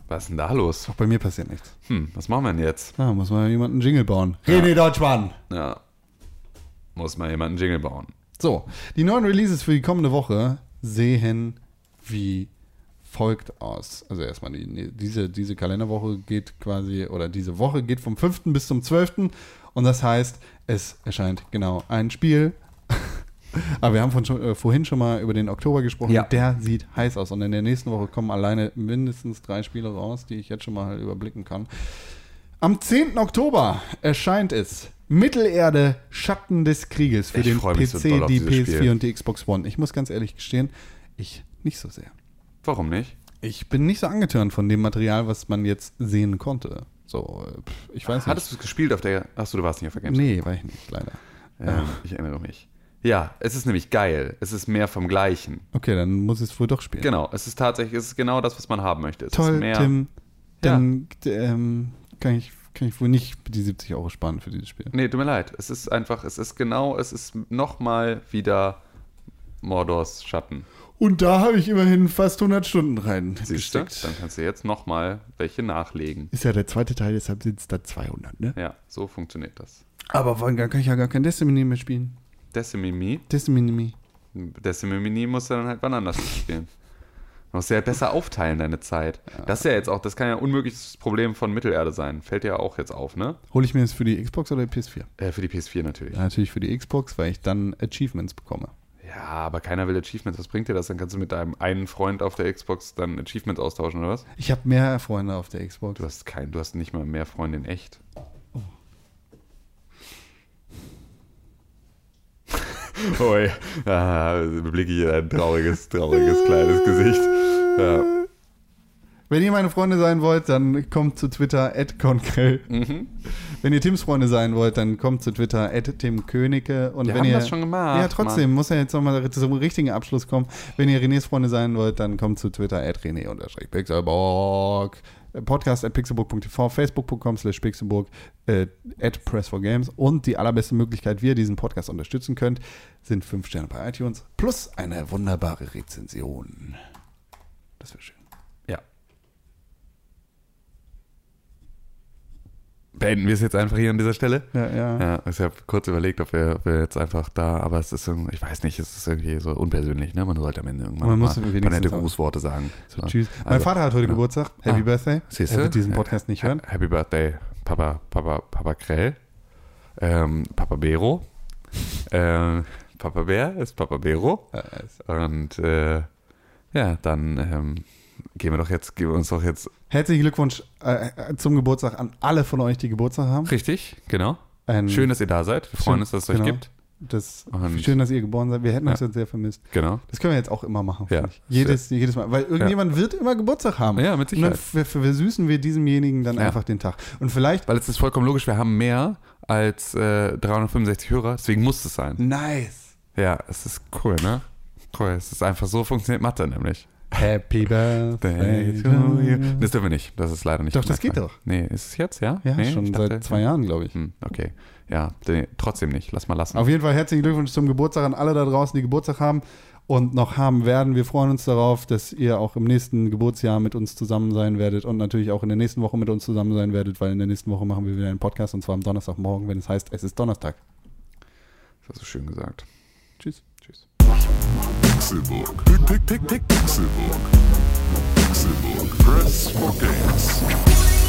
Was ist denn da los? Auch bei mir passiert nichts. Hm, was machen wir denn jetzt? Da muss mal jemand einen Jingle bauen. René Deutschmann. Ja. Muss mal jemand einen Jingle bauen. So, die neuen Releases für die kommende Woche sehen wie folgt aus. Also erstmal, die, diese, diese Kalenderwoche geht quasi, oder diese Woche geht vom 5. bis zum 12. Und das heißt, es erscheint genau ein Spiel. Aber wir haben von schon, äh, vorhin schon mal über den Oktober gesprochen. Ja. Der sieht heiß aus. Und in der nächsten Woche kommen alleine mindestens drei Spiele raus, die ich jetzt schon mal überblicken kann. Am 10. Oktober erscheint es Mittelerde Schatten des Krieges für Ich den so PC, auf die dieses PS4 Spiel. und die Xbox One. Ich muss ganz ehrlich gestehen, ich nicht so sehr. Warum nicht? Ich bin nicht so angetörnt von dem Material, was man jetzt sehen konnte. So, äh, ich weiß Hattest du es gespielt auf der. Achso, du warst nicht auf der nicht. Gamescom. Nee, war ich nicht, leider. Ja, ich erinnere mich. Ja, es ist nämlich geil. Es ist mehr vom Gleichen. Okay, dann muss ich es wohl doch spielen. Genau, es ist tatsächlich, es ist genau das, was man haben möchte. Es Toll, Tim. Dann ähm, kann, ich, kann ich wohl nicht die 70 Euro sparen für dieses Spiel. Nee, tut mir leid. Es ist einfach, es ist genau, es ist nochmal wieder Mordors Schatten. Und da habe ich immerhin fast 100 Stunden rein Siehst du? Dann kannst du jetzt nochmal welche nachlegen. Ist ja der zweite Teil, deshalb sind es da 200, ne? Ja, so funktioniert das. Aber wann kann ich ja gar kein Destiny mehr spielen. Decimimi. Destiny. Decimimi musst du dann halt wann anders spielen. Du musst ja besser aufteilen, deine Zeit. Das ist ja jetzt auch, das kann ja ein unmögliches Problem von Mittelerde sein. Fällt dir ja auch jetzt auf, ne? Hole ich mir das für die Xbox oder die PS4? Äh, für die PS4 natürlich. Ja, natürlich für die Xbox, weil ich dann Achievements bekomme. Ja, aber keiner will Achievements. Was bringt dir das? Dann kannst du mit deinem einen Freund auf der Xbox dann Achievements austauschen, oder was? Ich habe mehr Freunde auf der Xbox. Du hast kein, du hast nicht mal mehr Freunde in echt. Oh. Ui, ah, blicke ich in ein trauriges, trauriges kleines Gesicht. Ja. Wenn ihr meine Freunde sein wollt, dann kommt zu Twitter @konkrell. Mhm. Wenn ihr Tims Freunde sein wollt, dann kommt zu Twitter @timkönigke. Und Wir wenn haben ihr, das schon gemacht, Ja, trotzdem muss ja jetzt nochmal zum richtigen Abschluss kommen. Wenn ihr Renés Freunde sein wollt, dann kommt zu Twitter @rené_pixelburg. Podcast at pixelburg.tv, facebook.com slash pixelburg, äh, at press4games und die allerbeste Möglichkeit, wie ihr diesen Podcast unterstützen könnt, sind 5 Sterne bei iTunes plus eine wunderbare Rezension. Das wäre schön. Beenden wir es jetzt einfach hier an dieser Stelle? Ja, ja. Ja, ich habe kurz überlegt, ob wir, ob wir jetzt einfach da, aber es ist, ich weiß nicht, es ist irgendwie so unpersönlich, ne? Man sollte am Ende irgendwann Man mal muss ein paar nette Grußworte sagen. So. Tschüss. Mein Also, Vater hat heute genau. Geburtstag. Happy Ah. Birthday. Siehst er wird diesen Podcast nicht hören. Happy Birthday, Papa, Papa, Papa Krell. Ähm, Papa Bero. ähm, Papa Bär ist Papa Bero. Und äh, ja, dann ähm, gehen wir doch jetzt, gehen wir uns doch jetzt Herzlichen Glückwunsch äh, äh, zum Geburtstag an alle von euch, die Geburtstag haben. richtig, genau. Ein- Schön, dass ihr da seid. Wir freuen uns, dass es euch genau. gibt. Das, schön, dass ihr geboren seid. Wir hätten uns Ja. jetzt sehr vermisst. Genau. Das können wir jetzt auch immer machen. Ja. Jedes, jedes Mal. Weil irgendjemand wird immer Geburtstag haben. Ja, mit Und dann Sicherheit. ver- versüßen wir diesemjenigen dann Ja. einfach den Tag. Und vielleicht. Weil es ist vollkommen logisch, wir haben mehr als äh, 365 Hörer, deswegen muss es sein. Nice. Ja, es ist cool, ne? Cool, es ist einfach so funktioniert Mathe nämlich. Happy Birthday. Day to you. Das dürfen wir nicht. Das ist leider nicht. Doch, das geht doch. Nee, ist es jetzt, ja? Ja, nee, schon ich seit dachte- zwei Jahren, glaube ich. Hm, okay. Ja, nee, trotzdem nicht. Lass mal lassen. Auf jeden Fall herzlichen Glückwunsch zum Geburtstag an alle da draußen, die Geburtstag haben und noch haben werden. Wir freuen uns darauf, dass ihr auch im nächsten Geburtsjahr mit uns zusammen sein werdet und natürlich auch in der nächsten Woche mit uns zusammen sein werdet, weil in der nächsten Woche machen wir wieder einen Podcast und zwar am Donnerstagmorgen, wenn es heißt, es ist Donnerstag. Das hast du schön gesagt. Tschüss. Tschüss. Pixelbook. Pick, pick, pick, pick, Pixelbook. Pixelbook. Press for games.